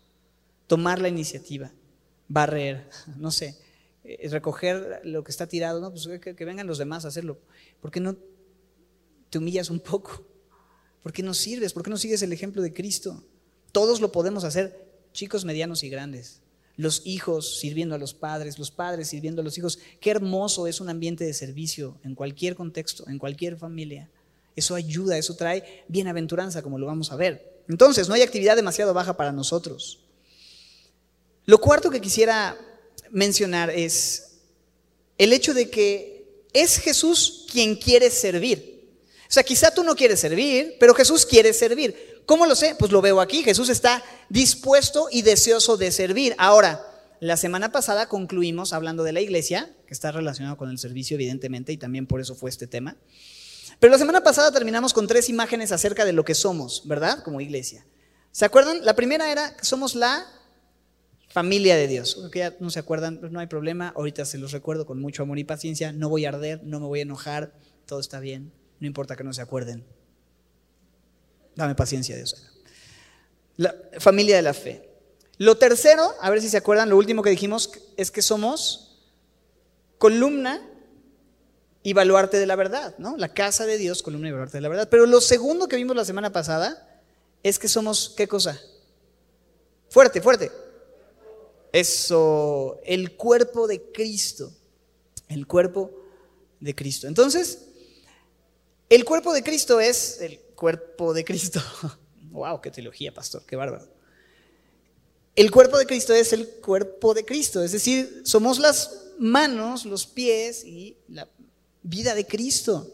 Tomar la iniciativa, barrer, no sé, eh, recoger lo que está tirado, no, pues que, que vengan los demás a hacerlo. ¿Por qué no te humillas un poco? ¿Por qué no sirves? ¿Por qué no sigues el ejemplo de Cristo? Todos lo podemos hacer, chicos, medianos y grandes los hijos sirviendo a los padres, los padres sirviendo a los hijos. Qué hermoso es un ambiente de servicio en cualquier contexto, en cualquier familia. Eso ayuda, eso trae bienaventuranza, como lo vamos a ver. Entonces, no hay actividad demasiado baja para nosotros. Lo cuarto que quisiera mencionar es el hecho de que es Jesús quien quiere servir. O sea, quizá tú no quieres servir, pero Jesús quiere servir. ¿Cómo lo sé? Pues lo veo aquí. Jesús está dispuesto y deseoso de servir. Ahora, la semana pasada concluimos hablando de la iglesia, que está relacionado con el servicio, evidentemente, y también por eso fue este tema. Pero la semana pasada terminamos con tres imágenes acerca de lo que somos, ¿verdad? Como iglesia. ¿Se acuerdan? La primera era que somos la familia de Dios. Que ya no se acuerdan, pues no hay problema. Ahorita se los recuerdo con mucho amor y paciencia. No voy a arder, no me voy a enojar. Todo está bien. No importa que no se acuerden. Dame paciencia, Dios. La familia de la fe. Lo tercero, a ver si se acuerdan, lo último que dijimos es que somos columna y baluarte de la verdad, ¿no? La casa de Dios, columna y baluarte de la verdad. Pero lo segundo que vimos la semana pasada es que somos, ¿qué cosa? Fuerte, fuerte. Eso, el cuerpo de Cristo. El cuerpo de Cristo. Entonces, el cuerpo de Cristo es el cuerpo de Cristo. ¡Wow! ¡Qué teología, pastor! ¡Qué bárbaro! El cuerpo de Cristo es el cuerpo de Cristo, es decir, somos las manos, los pies y la vida de Cristo.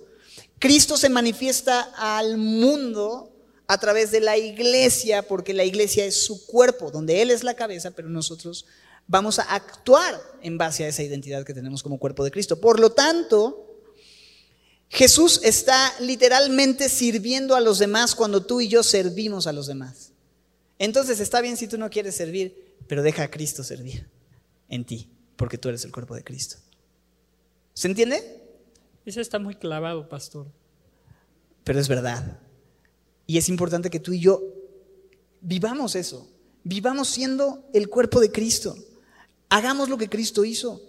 Cristo se manifiesta al mundo a través de la iglesia, porque la iglesia es su cuerpo, donde Él es la cabeza, pero nosotros vamos a actuar en base a esa identidad que tenemos como cuerpo de Cristo. Por lo tanto, Jesús está literalmente sirviendo a los demás cuando tú y yo servimos a los demás. Entonces está bien si tú no quieres servir, pero deja a Cristo servir en ti, porque tú eres el cuerpo de Cristo. ¿Se entiende? Eso está muy clavado, pastor. Pero es verdad. Y es importante que tú y yo vivamos eso. Vivamos siendo el cuerpo de Cristo. Hagamos lo que Cristo hizo.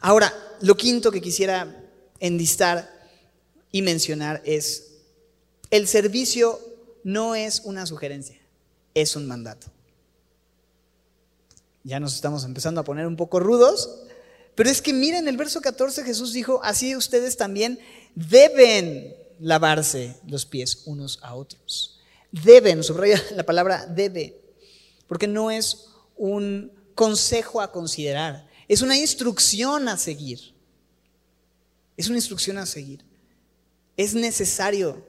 Ahora, lo quinto que quisiera enlistar y mencionar es, el servicio no es una sugerencia, es un mandato. Ya nos estamos empezando a poner un poco rudos, pero es que miren el verso 14 Jesús dijo, así ustedes también deben lavarse los pies unos a otros. Deben, subraya la palabra debe, porque no es un consejo a considerar, es una instrucción a seguir. Es una instrucción a seguir. Es necesario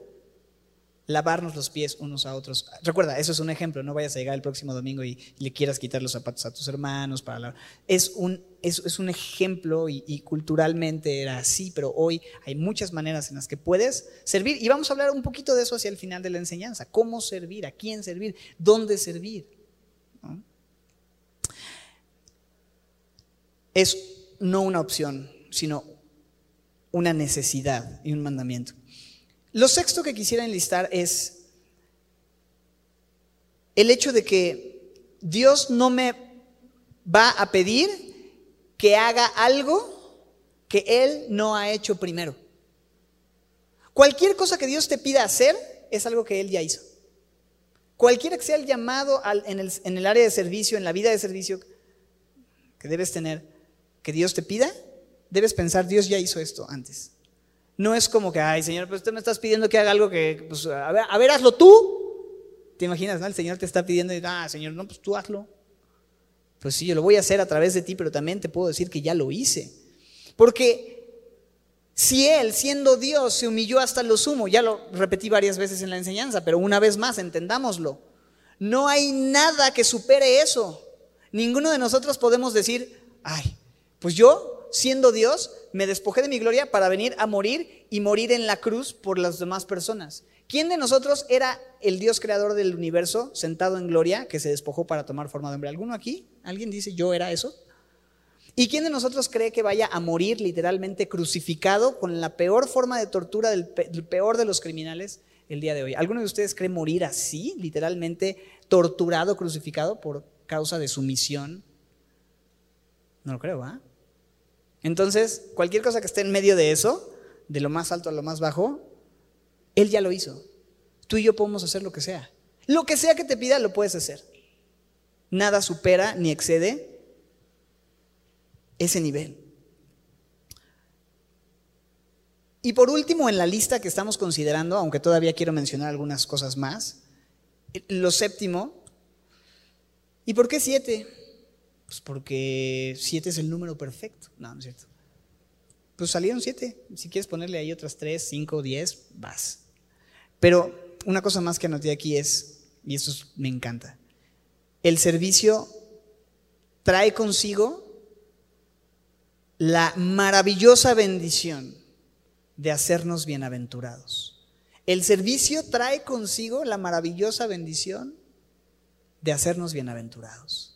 lavarnos los pies unos a otros. Recuerda, eso es un ejemplo, no vayas a llegar el próximo domingo y, le quieras quitar los zapatos a tus hermanos para. Es un, es, un ejemplo y, culturalmente era así, pero hoy hay muchas maneras en las que puedes servir y vamos a hablar un poquito de eso hacia el final de la enseñanza, cómo servir, a quién servir, dónde servir. Es no una opción, sino una necesidad y un mandamiento. Lo sexto que quisiera enlistar es el hecho de que Dios no me va a pedir que haga algo que Él no ha hecho primero. Cualquier cosa que Dios te pida hacer es algo que Él ya hizo. Cualquiera que sea el llamado en, el, en el área de servicio, en la vida de servicio que debes tener, que Dios te pida, debes pensar, Dios ya hizo esto antes. No es como que, ay, Señor, pues usted me estás pidiendo que haga algo que, pues, a ver, a ver, hazlo tú. ¿Te imaginas, no? El Señor te está pidiendo y, ah, Señor, no, pues tú hazlo. Pues sí, yo lo voy a hacer a través de ti, pero también te puedo decir que ya lo hice. Porque si Él, siendo Dios, se humilló hasta lo sumo, ya lo repetí varias veces en la enseñanza, pero una vez más, entendámoslo. No hay nada que supere eso. Ninguno de nosotros podemos decir, ay, pues yo, siendo Dios, me despojé de mi gloria para venir a morir y morir en la cruz por las demás personas. ¿Quién de nosotros era el Dios creador del universo sentado en gloria que se despojó para tomar forma de hombre? ¿Alguno aquí? ¿Alguien dice yo era eso? ¿Y quién de nosotros cree que vaya a morir literalmente crucificado con la peor forma de tortura del, peor de los criminales el día de hoy? ¿Alguno de ustedes cree morir así, literalmente torturado, crucificado por causa de su misión? No lo creo, ¿ah? Entonces, cualquier cosa que esté en medio de eso, de lo más alto a lo más bajo, Él ya lo hizo. Tú y yo podemos hacer lo que sea. Lo que sea que te pida, lo puedes hacer. Nada supera ni excede ese nivel. Y por último, en la lista que estamos considerando, aunque todavía quiero mencionar algunas cosas más, lo séptimo, ¿y por qué siete? Pues porque siete es el número perfecto. No, no es cierto. Pues salieron siete. Si quieres ponerle ahí otras tres, cinco, diez, vas. Pero una cosa más que anoté aquí es, y esto me encanta, el servicio trae consigo la maravillosa bendición de hacernos bienaventurados. El servicio trae consigo la maravillosa bendición de hacernos bienaventurados.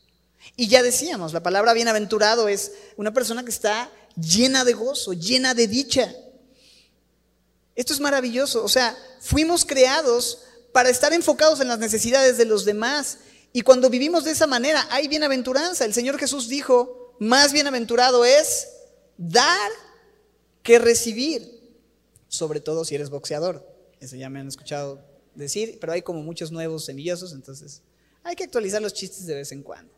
Y ya decíamos, la palabra bienaventurado es una persona que está llena de gozo, llena de dicha. Esto es maravilloso. O sea, fuimos creados para estar enfocados en las necesidades de los demás. Y cuando vivimos de esa manera, hay bienaventuranza. El Señor Jesús dijo, más bienaventurado es dar que recibir. Sobre todo si eres boxeador. Eso ya me han escuchado decir, pero hay como muchos nuevos semillosos, entonces hay que actualizar los chistes de vez en cuando.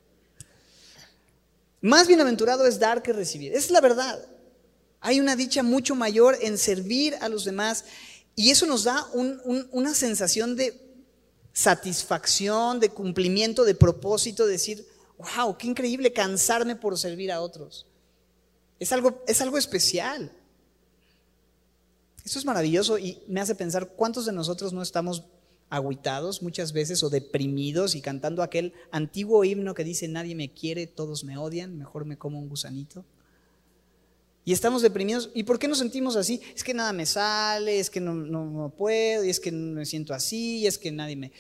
Más bienaventurado es dar que recibir. es la verdad. Hay una dicha mucho mayor en servir a los demás y eso nos da una sensación de satisfacción, de cumplimiento, de propósito, de decir, wow, qué increíble cansarme por servir a otros. Es algo, es algo especial. Eso es maravilloso y me hace pensar cuántos de nosotros no estamos agüitados muchas veces o deprimidos y cantando aquel antiguo himno que dice nadie me quiere, todos me odian, mejor me como un gusanito. Y estamos deprimidos. ¿Y por qué nos sentimos así? Es que nada me sale, es que no, no, puedo, y es que me siento así, y es que nadie me...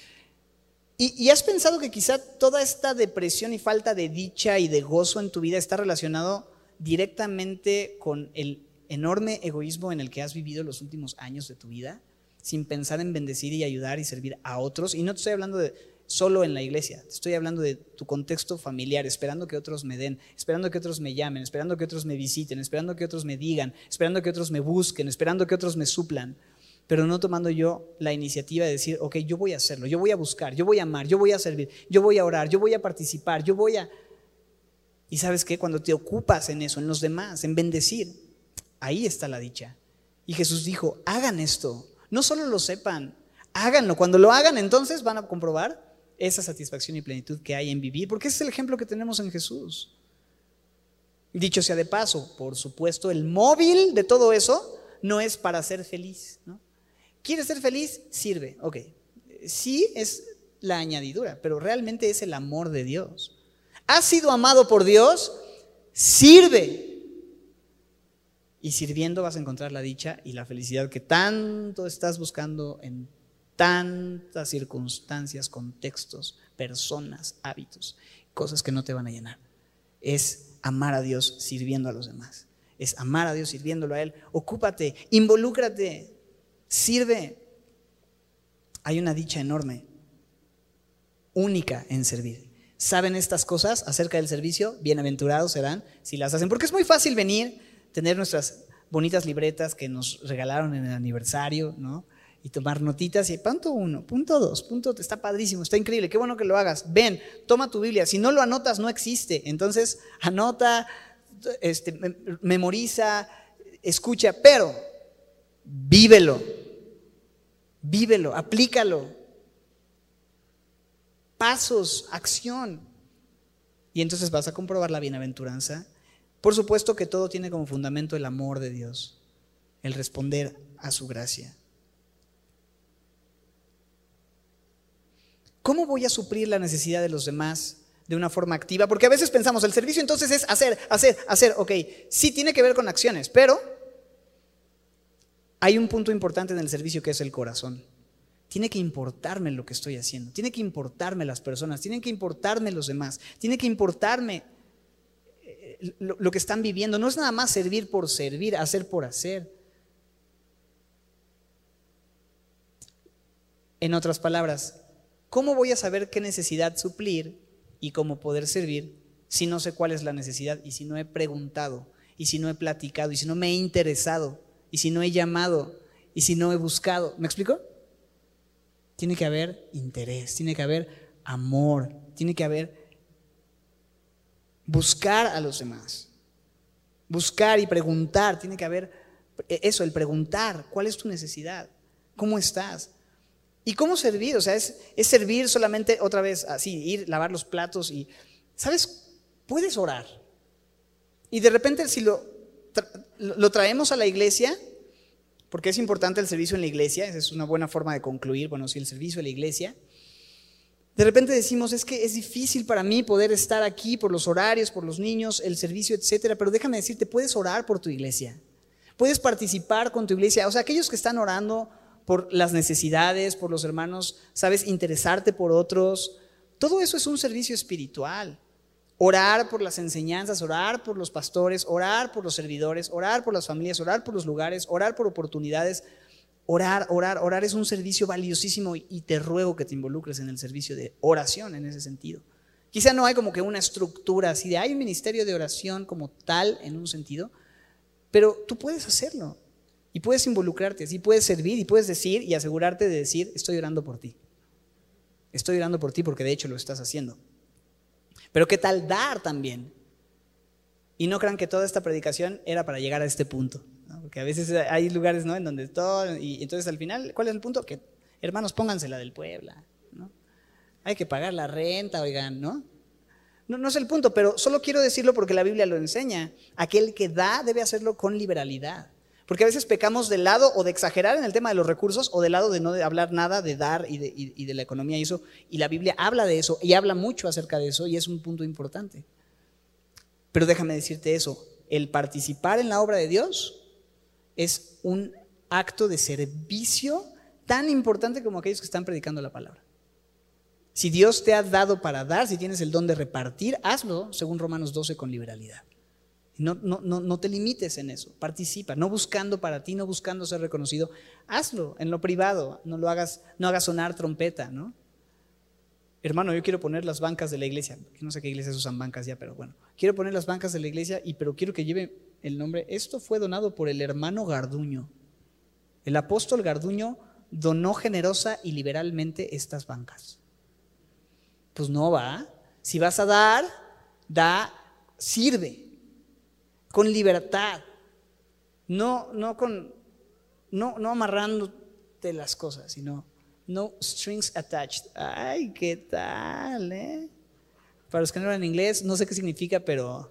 ¿Y, has pensado que quizá toda esta depresión y falta de dicha y de gozo en tu vida está relacionado directamente con el enorme egoísmo en el que has vivido los últimos años de tu vida, sin pensar en bendecir y ayudar y servir a otros? Y no te estoy hablando de solo en la iglesia, te estoy hablando de tu contexto familiar, esperando que otros me den, esperando que otros me llamen, esperando que otros me visiten, esperando que otros me digan, esperando que otros me busquen, esperando que otros me suplan pero no tomando yo la iniciativa de decir, ok, yo voy a hacerlo, yo voy a buscar, yo voy a amar, yo voy a servir, yo voy a orar, yo voy a participar, yo voy a... Y sabes qué, cuando te ocupas en eso, en los demás, en bendecir, ahí está la dicha. Y Jesús dijo, hagan esto, no solo lo sepan, háganlo. Cuando lo hagan, entonces van a comprobar esa satisfacción y plenitud que hay en vivir, porque ese es el ejemplo que tenemos en Jesús. Dicho sea de paso, por supuesto, el móvil de todo eso no es para ser feliz, ¿no? ¿Quieres ser feliz? Sirve. Ok. Sí es la añadidura, pero realmente es el amor de Dios. ¿Has sido amado por Dios? Sirve. Y sirviendo vas a encontrar la dicha y la felicidad que tanto estás buscando en tantas circunstancias, contextos, personas, hábitos, cosas que no te van a llenar. Es amar a Dios sirviendo a los demás. Es amar a Dios sirviéndolo a Él. Ocúpate, involúcrate, Sirve. Hay una dicha enorme, única en servir. ¿Saben estas cosas acerca del servicio? Bienaventurados serán si las hacen. Porque es muy fácil venir, tener nuestras bonitas libretas que nos regalaron en el aniversario, ¿no? Y tomar notitas y punto uno, punto dos, punto, está padrísimo, está increíble, qué bueno que lo hagas. Ven, toma tu Biblia. Si no lo anotas, no existe. Entonces, anota, este, memoriza, escucha, pero vívelo, vívelo, aplícalo. Pasos, acción. Y entonces vas a comprobar la bienaventuranza. Por supuesto que todo tiene como fundamento el amor de Dios, el responder a su gracia. ¿Cómo voy a suplir la necesidad de los demás de una forma activa? Porque a veces pensamos, el servicio entonces es hacer, hacer, hacer. Ok, sí tiene que ver con acciones, pero hay un punto importante en el servicio que es el corazón. Tiene que importarme lo que estoy haciendo, tiene que importarme las personas, tiene que importarme los demás, tiene que importarme lo, que están viviendo. No es nada más servir por servir, hacer por hacer. En otras palabras, ¿cómo voy a saber qué necesidad suplir y cómo poder servir si no sé cuál es la necesidad y si no he preguntado y si no he platicado y si no me he interesado? y si no he llamado y si no he buscado. ¿Me explico? Tiene que haber interés, tiene que haber amor, tiene que haber buscar a los demás. Buscar y preguntar, tiene que haber eso, el preguntar, ¿cuál es tu necesidad? ¿Cómo estás? ¿Y cómo servir? O sea, es, es servir solamente otra vez así, ir, lavar los platos y, ¿sabes? Puedes orar. Y de repente si lo lo traemos a la iglesia, porque es importante el servicio en la iglesia, es una buena forma de concluir, bueno, si el servicio en la iglesia. De repente decimos, es que es difícil para mí poder estar aquí por los horarios, por los niños, el servicio, etcétera, pero déjame decirte, puedes orar por tu iglesia. Puedes participar con tu iglesia, o sea, aquellos que están orando por las necesidades, por los hermanos, sabes, interesarte por otros, todo eso es un servicio espiritual. Orar por las enseñanzas, orar por los pastores, orar por los servidores, orar por las familias, orar por los lugares, orar por oportunidades. Orar, orar, orar es un servicio valiosísimo y te ruego que te involucres en el servicio de oración en ese sentido. Quizá no hay como que una estructura así de hay un ministerio de oración como tal en un sentido, pero tú puedes hacerlo y puedes involucrarte, así puedes servir y puedes decir y asegurarte de decir, estoy orando por ti. Estoy orando por ti porque de hecho lo estás haciendo. Pero ¿qué tal dar también? Y no crean que toda esta predicación era para llegar a este punto. Porque a veces hay lugares ¿no? en donde todo... Y entonces al final, ¿cuál es el punto? Que hermanos, pónganse la del Puebla. ¿no? Hay que pagar la renta, oigan, ¿no? ¿no? No es el punto, pero solo quiero decirlo porque la Biblia lo enseña. Aquel que da debe hacerlo con liberalidad. Porque a veces pecamos del lado o de exagerar en el tema de los recursos o del lado de no hablar nada de dar y de, la economía y eso. Y la Biblia habla de eso y habla mucho acerca de eso y es un punto importante. Pero déjame decirte eso, el participar en la obra de Dios es un acto de servicio tan importante como aquellos que están predicando la palabra. Si Dios te ha dado para dar, si tienes el don de repartir, hazlo, según Romanos 12, con liberalidad. No, no, no, no, te limites en eso, participa, no buscando para ti, no buscando ser reconocido, hazlo en lo privado, no lo hagas, no sonar trompeta, ¿no? Hermano, yo quiero poner las bancas de la iglesia, no sé qué iglesias usan bancas ya, pero bueno, quiero poner las bancas de la iglesia, y pero quiero que lleve el nombre, esto fue donado por el hermano Garduño. El apóstol Garduño donó generosa y liberalmente estas bancas. Pues no va, si vas a dar, da, sirve con libertad, no, no con, no, no amarrándote las cosas, sino no strings attached. Ay, ¿qué tal, eh? Para los que no hablan inglés, no sé qué significa, pero,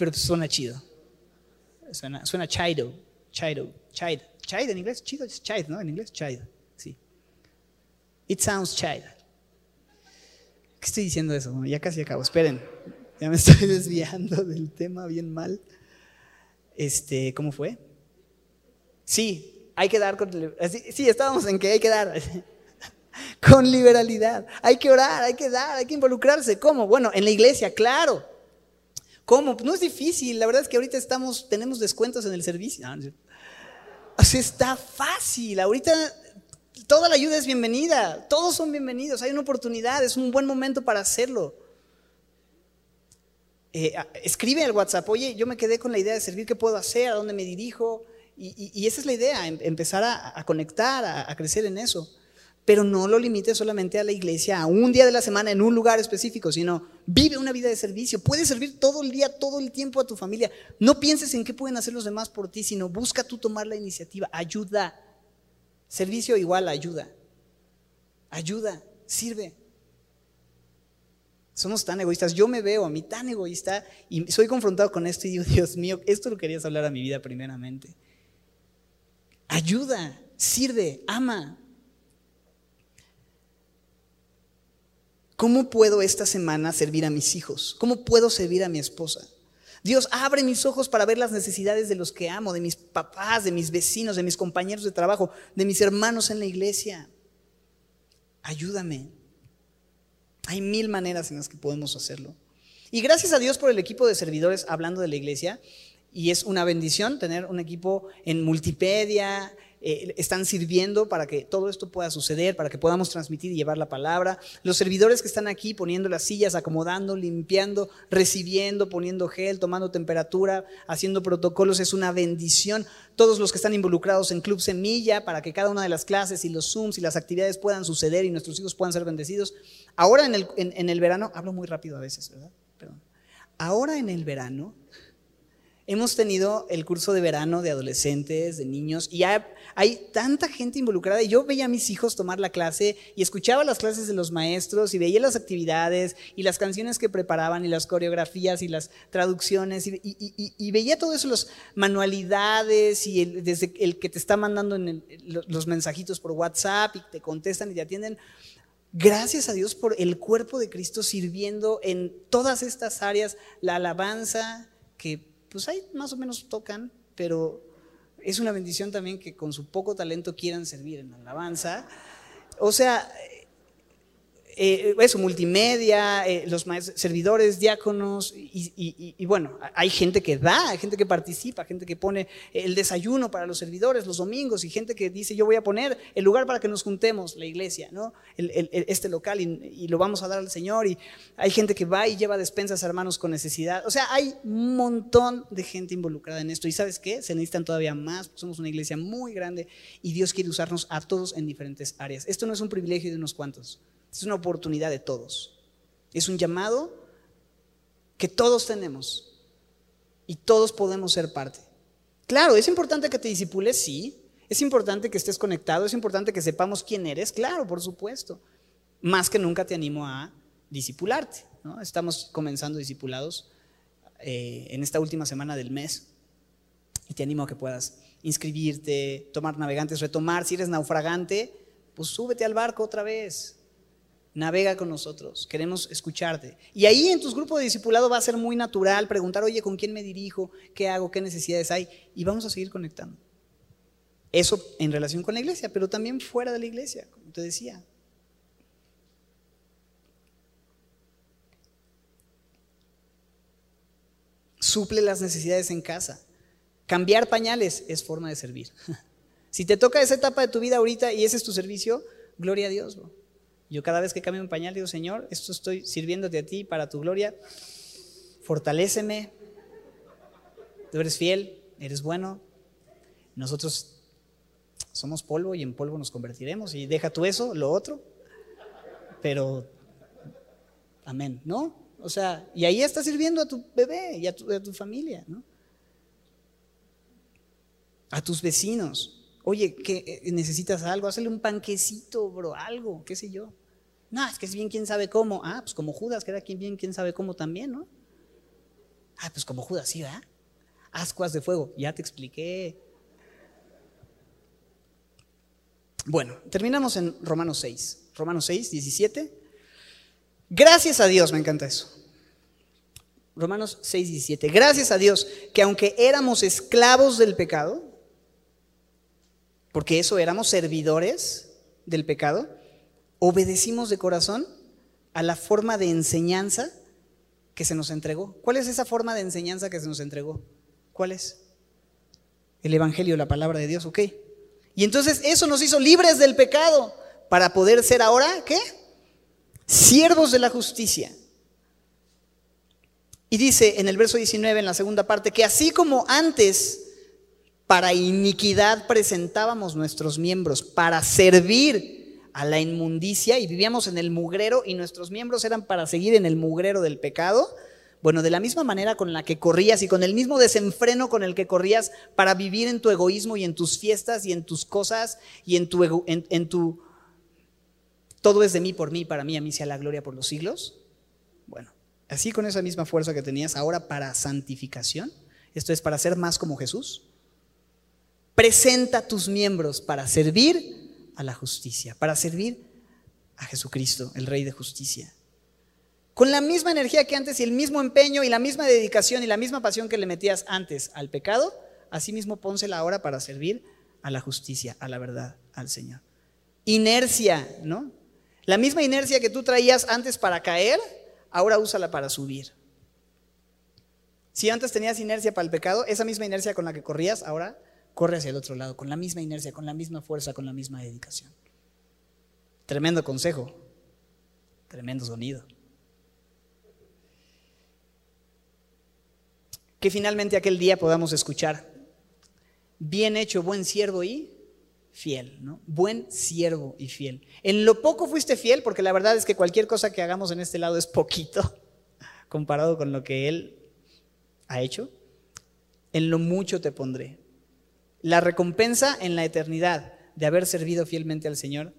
pero suena chido. Suena, suena chido, chido, chido. Chido en inglés, chido es chido, ¿no? En inglés, chido, sí. It sounds chido. ¿Qué estoy diciendo eso? Ya casi acabo, esperen. Ya me estoy desviando del tema bien mal. Este, ¿cómo fue? Sí, hay que dar con sí, estábamos en que hay que dar con liberalidad. Hay que orar, hay que dar, hay que involucrarse. ¿Cómo? Bueno, en la iglesia, claro. ¿Cómo? No es difícil. La verdad es que ahorita estamos, tenemos descuentos en el servicio. O sea, está fácil. Ahorita toda la ayuda es bienvenida. Todos son bienvenidos. Hay una oportunidad. Es un buen momento para hacerlo. Eh, escribe el WhatsApp, oye, yo me quedé con la idea de servir, ¿qué puedo hacer? ¿A dónde me dirijo? Y, esa es la idea, em, empezar a, conectar, a, crecer en eso. Pero no lo limites solamente a la iglesia, a un día de la semana, en un lugar específico, sino vive una vida de servicio. Puedes servir todo el día, todo el tiempo a tu familia. No pienses en qué pueden hacer los demás por ti, sino busca tú tomar la iniciativa. Ayuda. Servicio igual ayuda. Ayuda, sirve. Somos tan egoístas. Yo me veo a mí tan egoísta y soy confrontado con esto y digo, Dios mío, esto lo querías hablar a mi vida primeramente. Ayuda, sirve, ama. ¿Cómo puedo esta semana servir a mis hijos? ¿Cómo puedo servir a mi esposa? Dios, abre mis ojos para ver las necesidades de los que amo, de mis papás, de mis vecinos, de mis compañeros de trabajo, de mis hermanos en la iglesia. Ayúdame. Hay mil maneras en las que podemos hacerlo. Y gracias a Dios por el equipo de servidores hablando de la iglesia. Y es una bendición tener un equipo en multimedia, eh, están sirviendo para que todo esto pueda suceder, para que podamos transmitir y llevar la palabra. Los servidores que están aquí poniendo las sillas, acomodando, limpiando, recibiendo, poniendo gel, tomando temperatura, haciendo protocolos, es una bendición. Todos los que están involucrados en Club Semilla, para que cada una de las clases y los Zooms y las actividades puedan suceder y nuestros hijos puedan ser bendecidos. Ahora en el, en el verano, hablo muy rápido a veces, ¿verdad? Perdón. Ahora en el verano hemos tenido el curso de verano de adolescentes, de niños, y hay, tanta gente involucrada. Y yo veía a mis hijos tomar la clase y escuchaba las clases de los maestros y veía las actividades y las canciones que preparaban y las coreografías y las traducciones y, veía todo eso, las manualidades y desde el que te está mandando los mensajitos por WhatsApp y te contestan y te atienden. Gracias a Dios por el cuerpo de Cristo sirviendo en todas estas áreas, la alabanza, que pues ahí más o menos tocan, pero es una bendición también que con su poco talento quieran servir en alabanza. O sea, eh, eso, multimedia, eh, los servidores, diáconos, y, bueno, hay gente que da, gente que participa, gente que pone el desayuno para los servidores los domingos, y gente que dice, yo voy a poner el lugar para que nos juntemos, la iglesia, ¿no? este local, y, lo vamos a dar al Señor, y hay gente que va y lleva despensas a hermanos con necesidad. O sea, hay un montón de gente involucrada en esto, y ¿sabes qué? Se necesitan todavía más, somos una iglesia muy grande, y Dios quiere usarnos a todos en diferentes áreas. Esto no es un privilegio de unos cuantos. Es una oportunidad de todos. Es un llamado que todos tenemos y todos podemos ser parte. Claro, es importante que te disipules, sí. Es importante que estés conectado, es importante que sepamos quién eres, claro, por supuesto. Más que nunca te animo a disipularte. ¿no? Estamos comenzando discipulados eh, en esta última semana del mes y te animo a que puedas inscribirte, tomar navegantes, retomar. Si eres naufragante, pues súbete al barco otra vez, Navega con nosotros, queremos escucharte. Y ahí en tus grupos de discipulado va a ser muy natural preguntar, oye, ¿con quién me dirijo? ¿Qué hago? ¿Qué necesidades hay? Y vamos a seguir conectando. Eso en relación con la iglesia, pero también fuera de la iglesia, como te decía. Suple las necesidades en casa. Cambiar pañales es forma de servir. si te toca esa etapa de tu vida ahorita y ese es tu servicio, gloria a Dios. Bro. Yo cada vez que cambio un pañal digo, Señor, esto estoy sirviéndote a ti para tu gloria. Fortaléceme. Tú eres fiel, eres bueno. Nosotros somos polvo y en polvo nos convertiremos. Y deja tú eso, lo otro. Pero, amén, ¿no? O sea, y ahí estás sirviendo a tu bebé y a tu, a tu familia, ¿no? A tus vecinos. Oye, ¿qué, eh, ¿necesitas algo? Hazle un panquecito, bro, algo, qué sé yo. No, es que es bien quién sabe cómo. Ah, pues como Judas, que era bien quién sabe cómo también, ¿no? Ah, pues como Judas, sí, ¿verdad? Ascuas de fuego, ya te expliqué. Bueno, terminamos en Romanos 6. Romanos 6, 17. Gracias a Dios, me encanta eso. Romanos 6, 17. Gracias a Dios que aunque éramos esclavos del pecado, porque eso éramos servidores del pecado, obedecimos de corazón a la forma de enseñanza que se nos entregó. ¿Cuál es esa forma de enseñanza que se nos entregó? ¿Cuál es? El Evangelio, la palabra de Dios, ok. Y entonces eso nos hizo libres del pecado para poder ser ahora, ¿qué? Siervos de la justicia. Y dice en el verso 19, en la segunda parte, que así como antes para iniquidad presentábamos nuestros miembros, para servir a la inmundicia y vivíamos en el mugrero y nuestros miembros eran para seguir en el mugrero del pecado. Bueno, de la misma manera con la que corrías y con el mismo desenfreno con el que corrías para vivir en tu egoísmo y en tus fiestas y en tus cosas y en tu, en, tu todo es de mí, por mí, para mí, a mí sea la gloria por los siglos. Bueno, así con esa misma fuerza que tenías ahora para santificación, esto es para ser más como Jesús, presenta tus miembros para servir a la justicia, para servir a Jesucristo, el Rey de justicia. Con la misma energía que antes y el mismo empeño y la misma dedicación y la misma pasión que le metías antes al pecado, así mismo pónsela ahora para servir a la justicia, a la verdad, al Señor. Inercia, ¿no? La misma inercia que tú traías antes para caer, ahora úsala para subir. Si antes tenías inercia para el pecado, esa misma inercia con la que corrías, ahora corre hacia el otro lado, con la misma inercia, con la misma fuerza, con la misma dedicación. Tremendo consejo, tremendo sonido. Que finalmente aquel día podamos escuchar, bien hecho, buen siervo y fiel, ¿no? Buen siervo y fiel. En lo poco fuiste fiel, porque la verdad es que cualquier cosa que hagamos en este lado es poquito comparado con lo que Él ha hecho. En lo mucho te pondré. La recompensa en la eternidad de haber servido fielmente al Señor,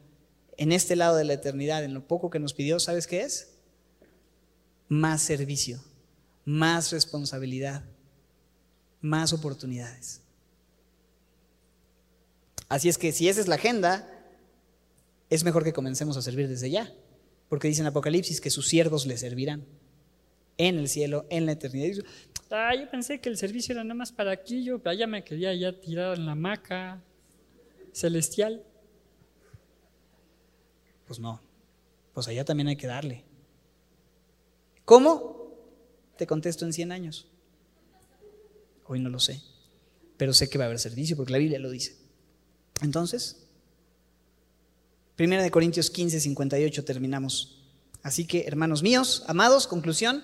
en este lado de la eternidad, en lo poco que nos pidió, ¿sabes qué es? Más servicio, más responsabilidad, más oportunidades. Así es que si esa es la agenda, es mejor que comencemos a servir desde ya, porque dice en Apocalipsis que sus siervos le servirán en el cielo, en la eternidad. Ah, yo pensé que el servicio era nada más para aquí, yo allá me quería ya tirar en la hamaca celestial. Pues no, pues allá también hay que darle. ¿Cómo? Te contesto en 100 años. Hoy no lo sé, pero sé que va a haber servicio porque la Biblia lo dice. Entonces, Primera de Corintios 15, 58 terminamos. Así que, hermanos míos, amados, conclusión,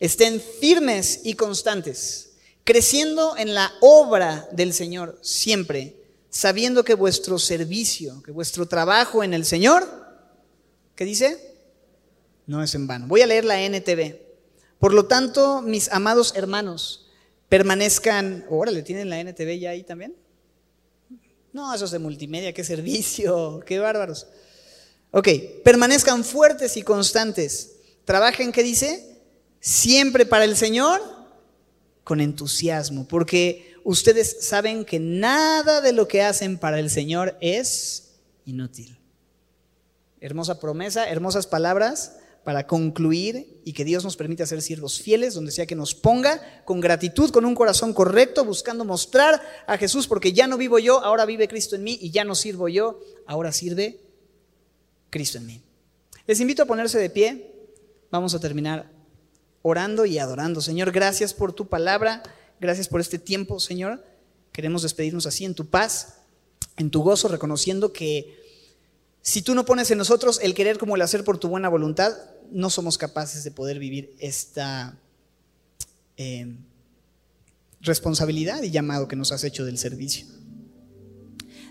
Estén firmes y constantes, creciendo en la obra del Señor siempre, sabiendo que vuestro servicio, que vuestro trabajo en el Señor, ¿qué dice? No es en vano. Voy a leer la NTV. Por lo tanto, mis amados hermanos, permanezcan, órale, ¿tienen la NTV ya ahí también? No, eso es de multimedia, qué servicio, qué bárbaros. Ok, permanezcan fuertes y constantes. Trabajen, ¿qué dice? Siempre para el Señor con entusiasmo, porque ustedes saben que nada de lo que hacen para el Señor es inútil. Hermosa promesa, hermosas palabras para concluir y que Dios nos permita ser siervos fieles, donde sea que nos ponga, con gratitud, con un corazón correcto, buscando mostrar a Jesús, porque ya no vivo yo, ahora vive Cristo en mí, y ya no sirvo yo, ahora sirve Cristo en mí. Les invito a ponerse de pie, vamos a terminar orando y adorando. Señor, gracias por tu palabra, gracias por este tiempo, Señor. Queremos despedirnos así en tu paz, en tu gozo, reconociendo que si tú no pones en nosotros el querer como el hacer por tu buena voluntad, no somos capaces de poder vivir esta eh, responsabilidad y llamado que nos has hecho del servicio.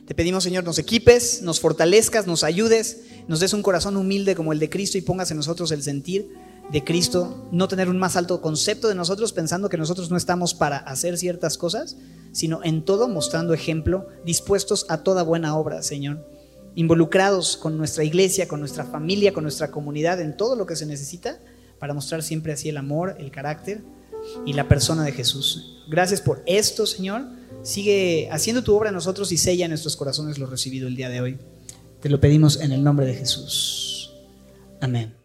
Te pedimos, Señor, nos equipes, nos fortalezcas, nos ayudes, nos des un corazón humilde como el de Cristo y pongas en nosotros el sentir de Cristo, no tener un más alto concepto de nosotros pensando que nosotros no estamos para hacer ciertas cosas, sino en todo mostrando ejemplo, dispuestos a toda buena obra, Señor, involucrados con nuestra iglesia, con nuestra familia, con nuestra comunidad, en todo lo que se necesita para mostrar siempre así el amor, el carácter y la persona de Jesús. Gracias por esto, Señor. Sigue haciendo tu obra en nosotros y sella en nuestros corazones lo recibido el día de hoy. Te lo pedimos en el nombre de Jesús. Amén.